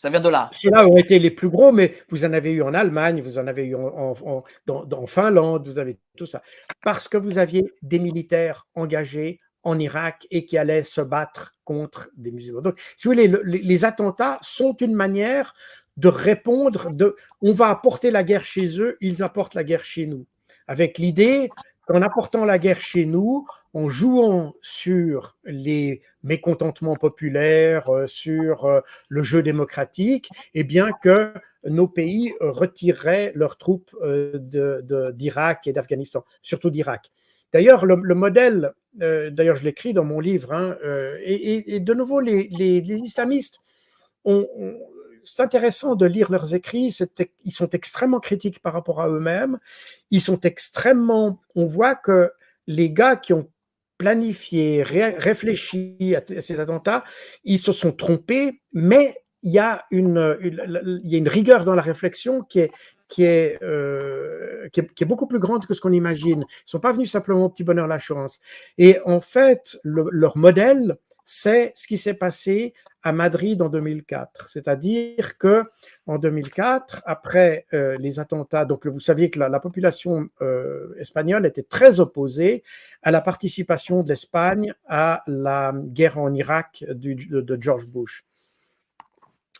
ça vient de là. Ceux-là ont été les plus gros, mais vous en avez eu en Allemagne, vous en avez eu en, dans, Finlande, vous avez tout ça. Parce que vous aviez des militaires engagés en Irak et qui allaient se battre contre des musulmans. Donc, si vous voulez, les attentats sont une manière de répondre, de, on va apporter la guerre chez eux, ils apportent la guerre chez nous. Avec l'idée qu'en apportant la guerre chez nous, en jouant sur les mécontentements populaires, euh, sur euh, le jeu démocratique, et eh bien que nos pays retireraient leurs troupes euh, d'Irak et d'Afghanistan, surtout d'Irak. D'ailleurs, le, modèle, d'ailleurs je l'écris dans mon livre, hein, et, de nouveau, les, islamistes ont, c'est intéressant de lire leurs écrits. Ils sont extrêmement critiques par rapport à eux-mêmes. Ils sont extrêmement. On voit que les gars qui ont planifié, réfléchi à ces attentats, ils se sont trompés, mais il y a une, rigueur dans la réflexion euh, qui est, beaucoup plus grande que ce qu'on imagine. Ils ne sont pas venus simplement au petit bonheur, la chance. Et en fait, leur modèle, c'est ce qui s'est passé à Madrid en 2004. C'est-à-dire que en 2004, après euh, les attentats, donc vous saviez que la, population euh, espagnole était très opposée à la participation de l'Espagne à la guerre en Irak de, George Bush.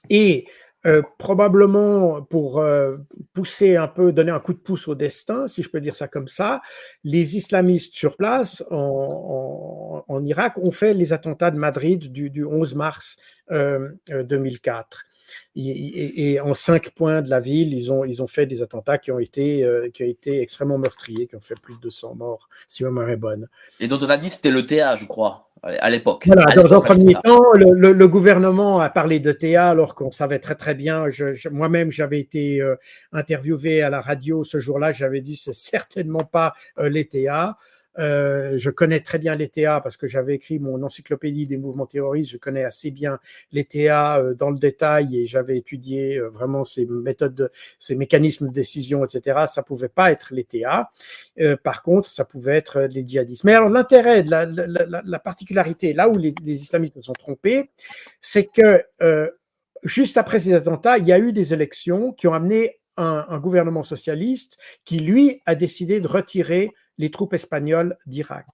Et euh, probablement pour pousser un peu, donner un coup de pouce au destin, si je peux dire ça comme ça, les islamistes sur place en, Irak ont fait les attentats de Madrid du, du 11 mars 2004. Et, en cinq points de la ville, ils ont, ils ont fait des attentats qui ont, été, qui ont été extrêmement meurtriers, qui ont fait plus de 200 morts, si ma mémoire est bonne. Et dont on a dit que c'était le TA, je crois à l'époque. Voilà, dans, un premier temps, le, gouvernement a parlé de TA alors qu'on savait très très bien. Moi-même, j'avais été interviewé à la radio ce jour-là. J'avais dit c'est certainement pas les TA. Euh, je connais très bien l'ETA parce que j'avais écrit mon encyclopédie des mouvements terroristes. Je connais assez bien l'ETA euh, dans le détail et j'avais étudié euh, vraiment ces méthodes, ces mécanismes de décision, etc. Ça pouvait pas être l'ETA. par contre, ça pouvait être les djihadistes. Mais alors l'intérêt, la, la, la, particularité, là où les, les islamistes se sont trompés, c'est que juste après ces attentats, il y a eu des élections qui ont amené un, un, gouvernement socialiste qui, lui, a décidé de retirer les troupes espagnoles d'Irak.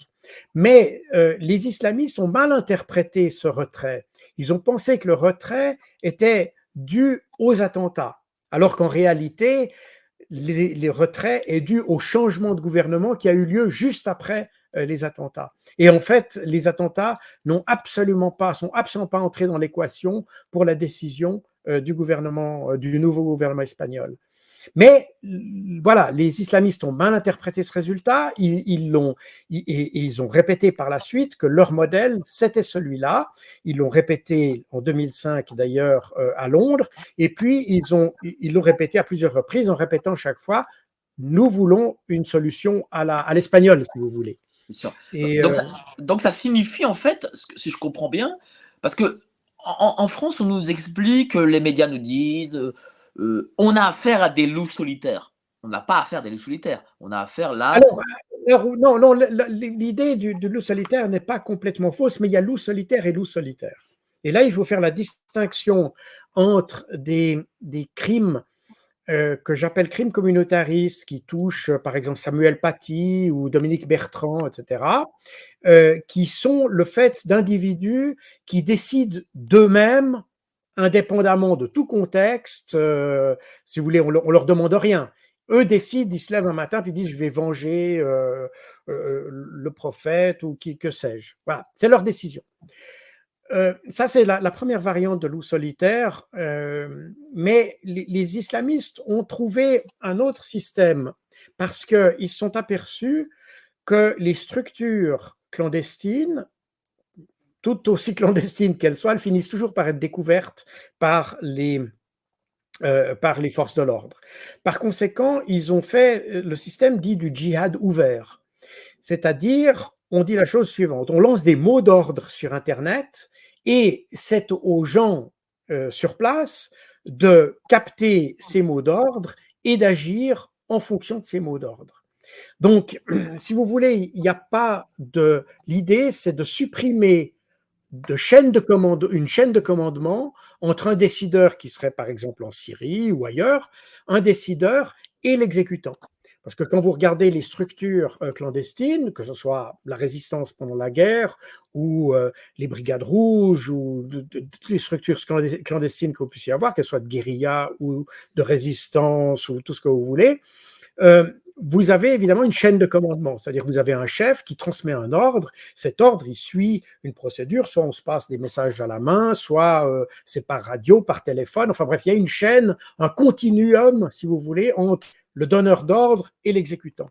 Mais euh, les islamistes ont mal interprété ce retrait. Ils ont pensé que le retrait était dû aux attentats, alors qu'en réalité, les retraits est dû au changement de gouvernement qui a eu lieu juste après euh, les attentats. Et en fait, les attentats n'ont absolument pas, sont absolument pas entrés dans l'équation pour la décision euh, du gouvernement, du nouveau gouvernement espagnol. Mais voilà, les islamistes ont mal interprété ce résultat. Ils, l'ont, et, ils ont répété par la suite que leur modèle, c'était celui-là. Ils l'ont répété en 2005 d'ailleurs euh, à Londres. Et puis, ils, ont, ils l'ont répété à plusieurs reprises en répétant chaque fois, nous voulons une solution à, la, à l'espagnol, si vous voulez. Et, donc, euh, ça, donc, ça, signifie en fait, si je comprends bien, parce que en, en France, on nous explique, les médias nous disent, euh, on a affaire à des loups solitaires. On n'a pas affaire à des loups solitaires. On a affaire là. Alors, non, l'idée du, loup solitaire n'est pas complètement fausse, mais il y a loup solitaire et loup solitaire. Et là, il faut faire la distinction entre des, crimes euh, que j'appelle crimes communautaristes qui touchent, par exemple, Samuel Paty ou Dominique Bertrand, etc., euh, qui sont le fait d'individus qui décident d'eux-mêmes indépendamment de tout contexte, euh, si vous voulez, on, leur, leur demande rien. Eux décident, ils se lèvent un matin puis disent je vais venger euh, euh, le prophète ou qui que sais-je. Voilà, c'est leur décision. ça, c'est la, première variante de loup solitaire, mais les, les, islamistes ont trouvé un autre système parce qu'ils se sont aperçus que les structures clandestines tout aussi clandestines qu'elles soient, elles finissent toujours par être découvertes par les, euh, par les forces de l'ordre. Par conséquent, ils ont fait euh, le système dit du djihad ouvert. C'est-à-dire, on dit la chose suivante, on lance des mots d'ordre sur Internet et c'est aux gens euh, sur place de capter ces mots d'ordre et d'agir en fonction de ces mots d'ordre. Donc, si vous voulez, il n'y a pas de... L'idée, c'est de supprimer de chaîne de commande, une chaîne de commandement entre un décideur qui serait par exemple en Syrie ou ailleurs, un décideur et l'exécutant. Parce que quand vous regardez les structures euh, clandestines, que ce soit la résistance pendant la guerre ou euh, les brigades rouges ou toutes les structures clandestines que vous puissiez avoir, qu'elles soient de guérilla ou de résistance ou tout ce que vous voulez, euh, vous avez évidemment une chaîne de commandement, c'est-à-dire vous avez un chef qui transmet un ordre. Cet ordre, il suit une procédure, soit on se passe des messages à la main, soit euh, c'est par radio, par téléphone. Enfin bref, il y a une chaîne, un continuum, si vous voulez, entre le donneur d'ordre et l'exécutant.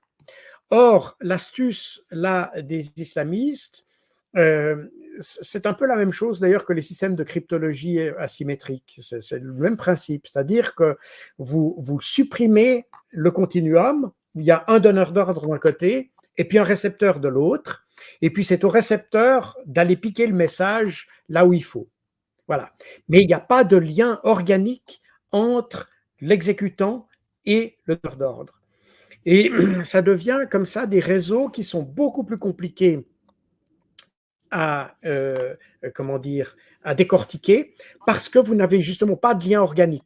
Or, l'astuce là des islamistes, euh, c'est un peu la même chose d'ailleurs que les systèmes de cryptologie asymétrique. C'est le même principe, c'est-à-dire que vous, vous supprimez le continuum il y a un donneur d'ordre d'un côté et puis un récepteur de l'autre. Et puis c'est au récepteur d'aller piquer le message là où il faut. Voilà. Mais il n'y a pas de lien organique entre l'exécutant et le donneur d'ordre. Et ça devient comme ça des réseaux qui sont beaucoup plus compliqués à, euh, comment dire, à décortiquer parce que vous n'avez justement pas de lien organique.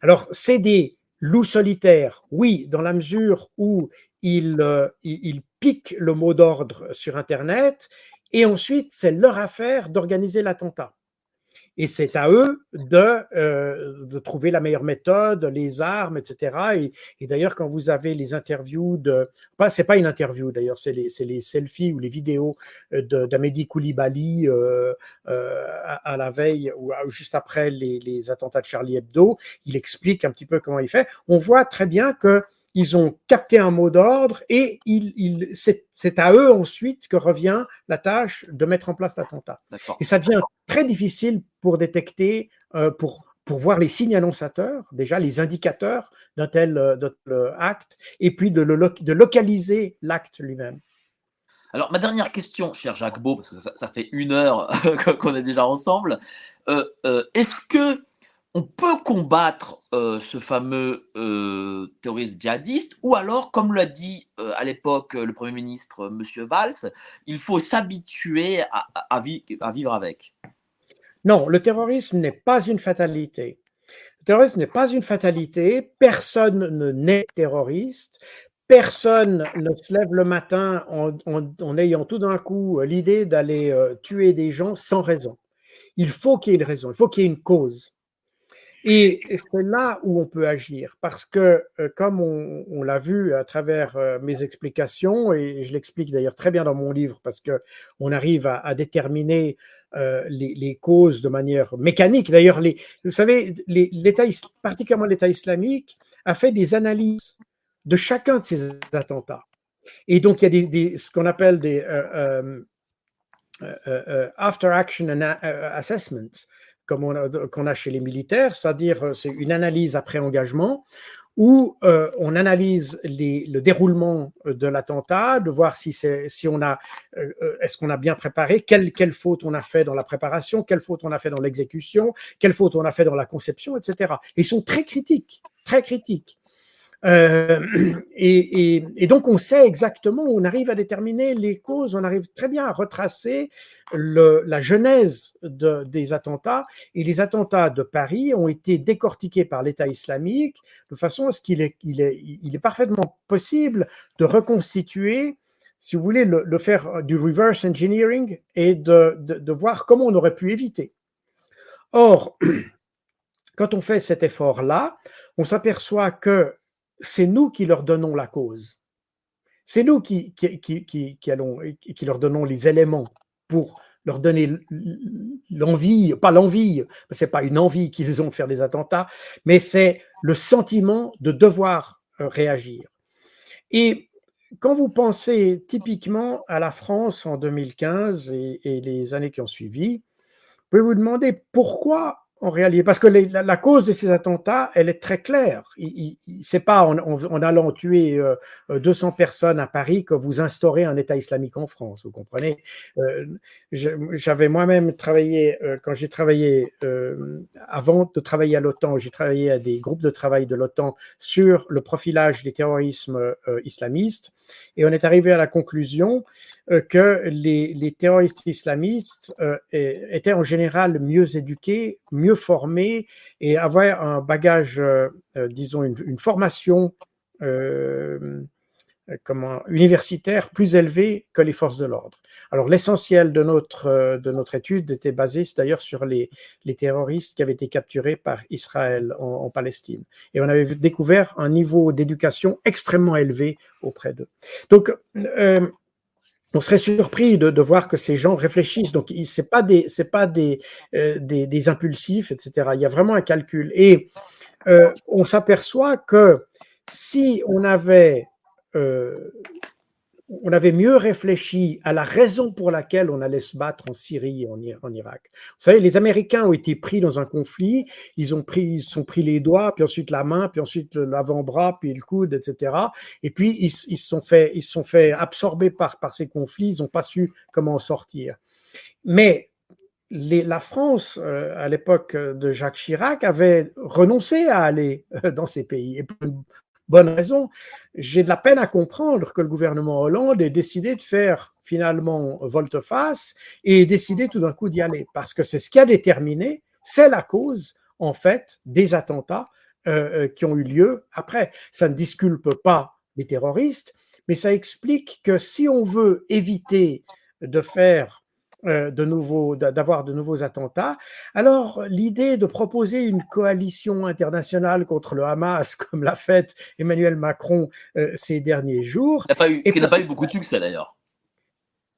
Alors, c'est des Loup solitaire, oui, dans la mesure où il, euh, il, pique le mot d'ordre sur Internet, et ensuite c'est leur affaire d'organiser l'attentat. Et c'est à eux de, euh, de, trouver la meilleure méthode, les armes, etc. Et, d'ailleurs, quand vous avez les interviews de, pas, c'est pas une interview d'ailleurs, c'est les, les, selfies ou les vidéos euh, d'Amédi Koulibaly euh, à, la veille ou juste après les, attentats de Charlie Hebdo. Il explique un petit peu comment il fait. On voit très bien que ils ont capté un mot d'ordre et c'est à eux ensuite que revient la tâche de mettre en place l'attentat. Et ça devient très difficile pour détecter, euh, pour, pour voir les signes annonçateurs, déjà les indicateurs d'un tel, euh, acte, et puis de, le, de localiser l'acte lui-même. Alors, ma dernière question, cher Jacques Beau, parce que ça, fait une heure qu'on est déjà ensemble, euh, euh, est-ce que on peut combattre euh, ce fameux terroriste djihadiste, ou alors, comme l'a dit à l'époque le Premier ministre M. Valls, il faut s'habituer à, vivre avec Non, le terrorisme n'est pas une fatalité. Le terrorisme n'est pas une fatalité, personne ne naît terroriste, personne ne se lève le matin en, ayant tout d'un coup euh, l'idée d'aller euh, tuer des gens sans raison. Il faut qu'il y ait une raison, il faut qu'il y ait une cause. Et c'est là où on peut agir, parce que euh, comme on, l'a vu à travers mes explications, et je l'explique d'ailleurs très bien dans mon livre, parce que on arrive à, déterminer les, causes de manière mécanique. D'ailleurs, vous savez, l'État, particulièrement l'État islamique, a fait des analyses de chacun de ces attentats. Et donc, il y a ce qu'on appelle des euh, euh, euh, after action assessments, comme on qu'on a chez les militaires, c'est-à-dire c'est une analyse après engagement où on analyse le déroulement de l'attentat, de voir si, si on a, est-ce qu'on a bien préparé, quelle, quelle faute on a fait dans la préparation, quelle faute on a fait dans l'exécution, quelle faute on a fait dans la conception, etc. Et ils sont très critiques, très critiques. Euh, et, donc, on sait exactement, on arrive à déterminer les causes, on arrive très bien à retracer la genèse des attentats. Et les attentats de Paris ont été décortiqués par l'État islamique de façon à ce qu'il est, parfaitement possible de reconstituer, si vous voulez, le, faire du reverse engineering et de voir comment on aurait pu éviter. Or, quand on fait cet effort-là, on s'aperçoit que c'est nous qui leur donnons la cause. C'est nous qui, qui, allons, qui leur donnons les éléments pour leur donner l'envie, pas l'envie, c'est pas une envie qu'ils ont de faire des attentats, mais c'est le sentiment de devoir euh, réagir. Et quand vous pensez typiquement à la France en 2015 et, et les années qui ont suivi, vous pouvez vous demander pourquoi en réalité, parce que la, cause de ces attentats, elle est très claire. C'est pas en, allant tuer 200 euh, personnes à Paris que vous instaurez un État islamique en France, vous comprenez? Euh, J'avais moi-même travaillé, euh, quand j'ai travaillé, avant de travailler à l'OTAN, j'ai travaillé à des groupes de travail de l'OTAN sur le profilage des terrorismes islamistes, et on est arrivé à la conclusion euh, que les, terroristes islamistes euh, étaient en général mieux éduqués, mieux formés et avaient un bagage, euh, disons, une, formation universitaire plus élevée que les forces de l'ordre. Alors l'essentiel de notre, de notre étude était basé d'ailleurs sur les, les, terroristes qui avaient été capturés par Israël en, Palestine. Et on avait découvert un niveau d'éducation extrêmement élevé auprès d'eux. Donc, on serait surpris de, voir que ces gens réfléchissent. Donc, ce n'est pas, des, pas euh, des, des, impulsifs, etc. Il y a vraiment un calcul. Et euh, on s'aperçoit que si on avait euh, on avait mieux réfléchi à la raison pour laquelle on allait se battre en Syrie et en, Irak. Vous savez, les Américains ont été pris dans un conflit, ils ont pris, ils sont pris les doigts, puis ensuite la main, puis ensuite l'avant-bras, puis le coude, etc. Et puis ils, se sont fait, ils sont fait absorber par, ces conflits, ils n'ont pas su comment en sortir. Mais la France, euh, à l'époque de Jacques Chirac, avait renoncé à aller euh, dans ces pays. Bonne raison. J'ai de la peine à comprendre que le gouvernement Hollande ait décidé de faire finalement volte-face et décidé tout d'un coup d'y aller, parce que c'est ce qui a déterminé, c'est la cause en fait des attentats euh, euh, qui ont eu lieu après. Ça ne disculpe pas les terroristes, mais ça explique que si on veut éviter de faire de nouveaux, d'avoir de nouveaux attentats. Alors, l'idée de proposer une coalition internationale contre le Hamas, comme l'a fait Emmanuel Macron euh, ces derniers jours. Qui n'a pas, eu beaucoup de succès d'ailleurs.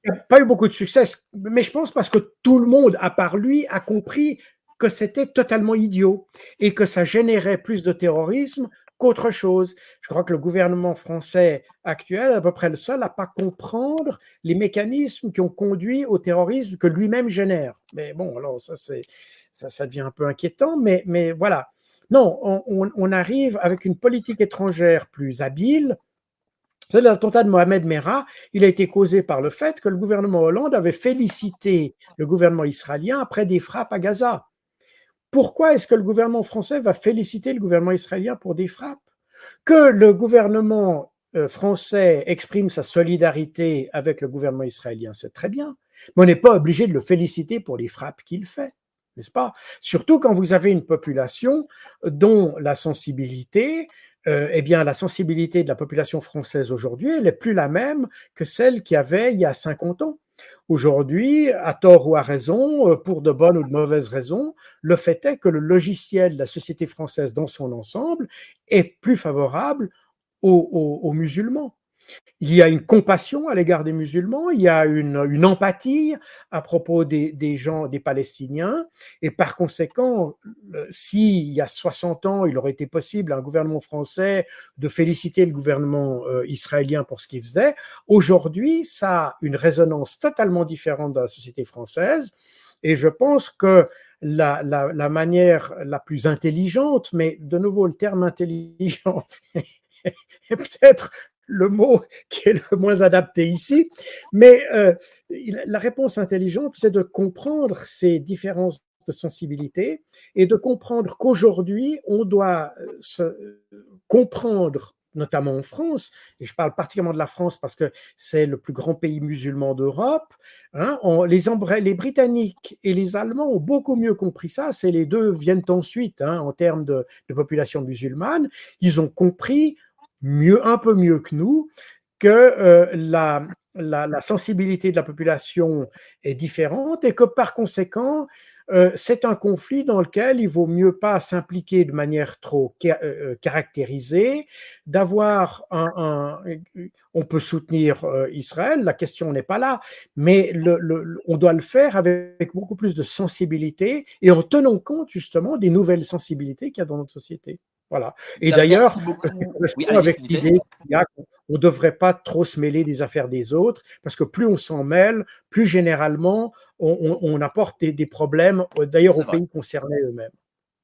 Il n'a pas eu beaucoup de succès, mais je pense parce que tout le monde, à part lui, a compris que c'était totalement idiot et que ça générait plus de terrorisme qu'autre chose. Je crois que le gouvernement français actuel est à peu près le seul à pas comprendre les mécanismes qui ont conduit au terrorisme que lui-même génère. Mais bon, alors ça, ça, devient un peu inquiétant, mais, voilà. Non, on, on, arrive avec une politique étrangère plus habile, C'est l'attentat de Mohamed Merah, il a été causé par le fait que le gouvernement Hollande avait félicité le gouvernement israélien après des frappes à Gaza. Pourquoi est-ce que le gouvernement français va féliciter le gouvernement israélien pour des frappes? Que le gouvernement euh, français exprime sa solidarité avec le gouvernement israélien, c'est très bien, mais on n'est pas obligé de le féliciter pour les frappes qu'il fait n'est-ce pas? Surtout quand vous avez une population dont la sensibilité euh, eh bien, la sensibilité de la population française aujourd'hui, elle n'est plus la même que celle qu'il y avait il y a 50 ans. Aujourd'hui, à tort ou à raison, euh, pour de bonnes ou de mauvaises raisons, le fait est que le logiciel de la société française dans son ensemble est plus favorable aux musulmans. Il y a une compassion à l'égard des musulmans, il y a une, empathie à propos des, gens, des Palestiniens, et par conséquent, s'il y a 60 ans, il aurait été possible à un gouvernement français de féliciter le gouvernement euh, israélien pour ce qu'il faisait, aujourd'hui, ça a une résonance totalement différente dans la société française, et je pense que la manière la plus intelligente, mais de nouveau le terme intelligent est peut-être le mot qui est le moins adapté ici, mais euh, la réponse intelligente, c'est de comprendre ces différences de sensibilité et de comprendre qu'aujourd'hui, on doit euh, se comprendre notamment en France, et je parle particulièrement de la France parce que c'est le plus grand pays musulman d'Europe, hein, les, Britanniques et les Allemands ont beaucoup mieux compris ça, c'est les deux viennent ensuite hein, en termes de, population musulmane, ils ont compris mieux, un peu mieux que nous, que euh, la, la, sensibilité de la population est différente et que par conséquent, euh, c'est un conflit dans lequel il vaut mieux pas s'impliquer de manière trop euh, caractérisée, d'avoir un, on peut soutenir Israël, la question n'est pas là, mais on doit le faire avec beaucoup plus de sensibilité et en tenant compte justement des nouvelles sensibilités qu'il y a dans notre société. Voilà. Et d'ailleurs, avec l'idée qu'on ne devrait pas trop se mêler des affaires des autres, parce que plus on s'en mêle, plus généralement on, apporte des, problèmes, euh, d'ailleurs aux pays concernés eux-mêmes.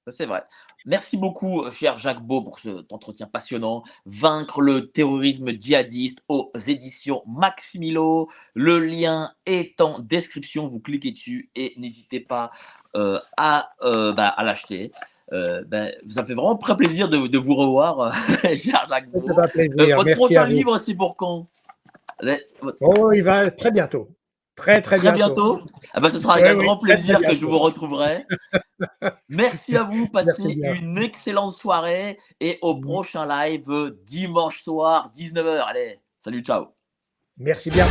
Ça, c'est vrai. Merci beaucoup, cher Jacques Beau, pour cet entretien passionnant. Vaincre le terrorisme djihadiste aux éditions Maximilo. Le lien est en description. Vous cliquez dessus et n'hésitez pas euh, à, euh, bah, à l'acheter. Euh, ben, ça fait vraiment très plaisir de, de vous revoir, cher Jacques Beau. Euh, votre prochain livre, c'est pour quand? Oh, il va très bientôt. Très, très, très bientôt. Ah ben, ce sera avec un grand plaisir que je vous retrouverai. Merci à vous. Passez une excellente soirée et au prochain live dimanche soir, 19h. Allez, salut, ciao. Merci bien.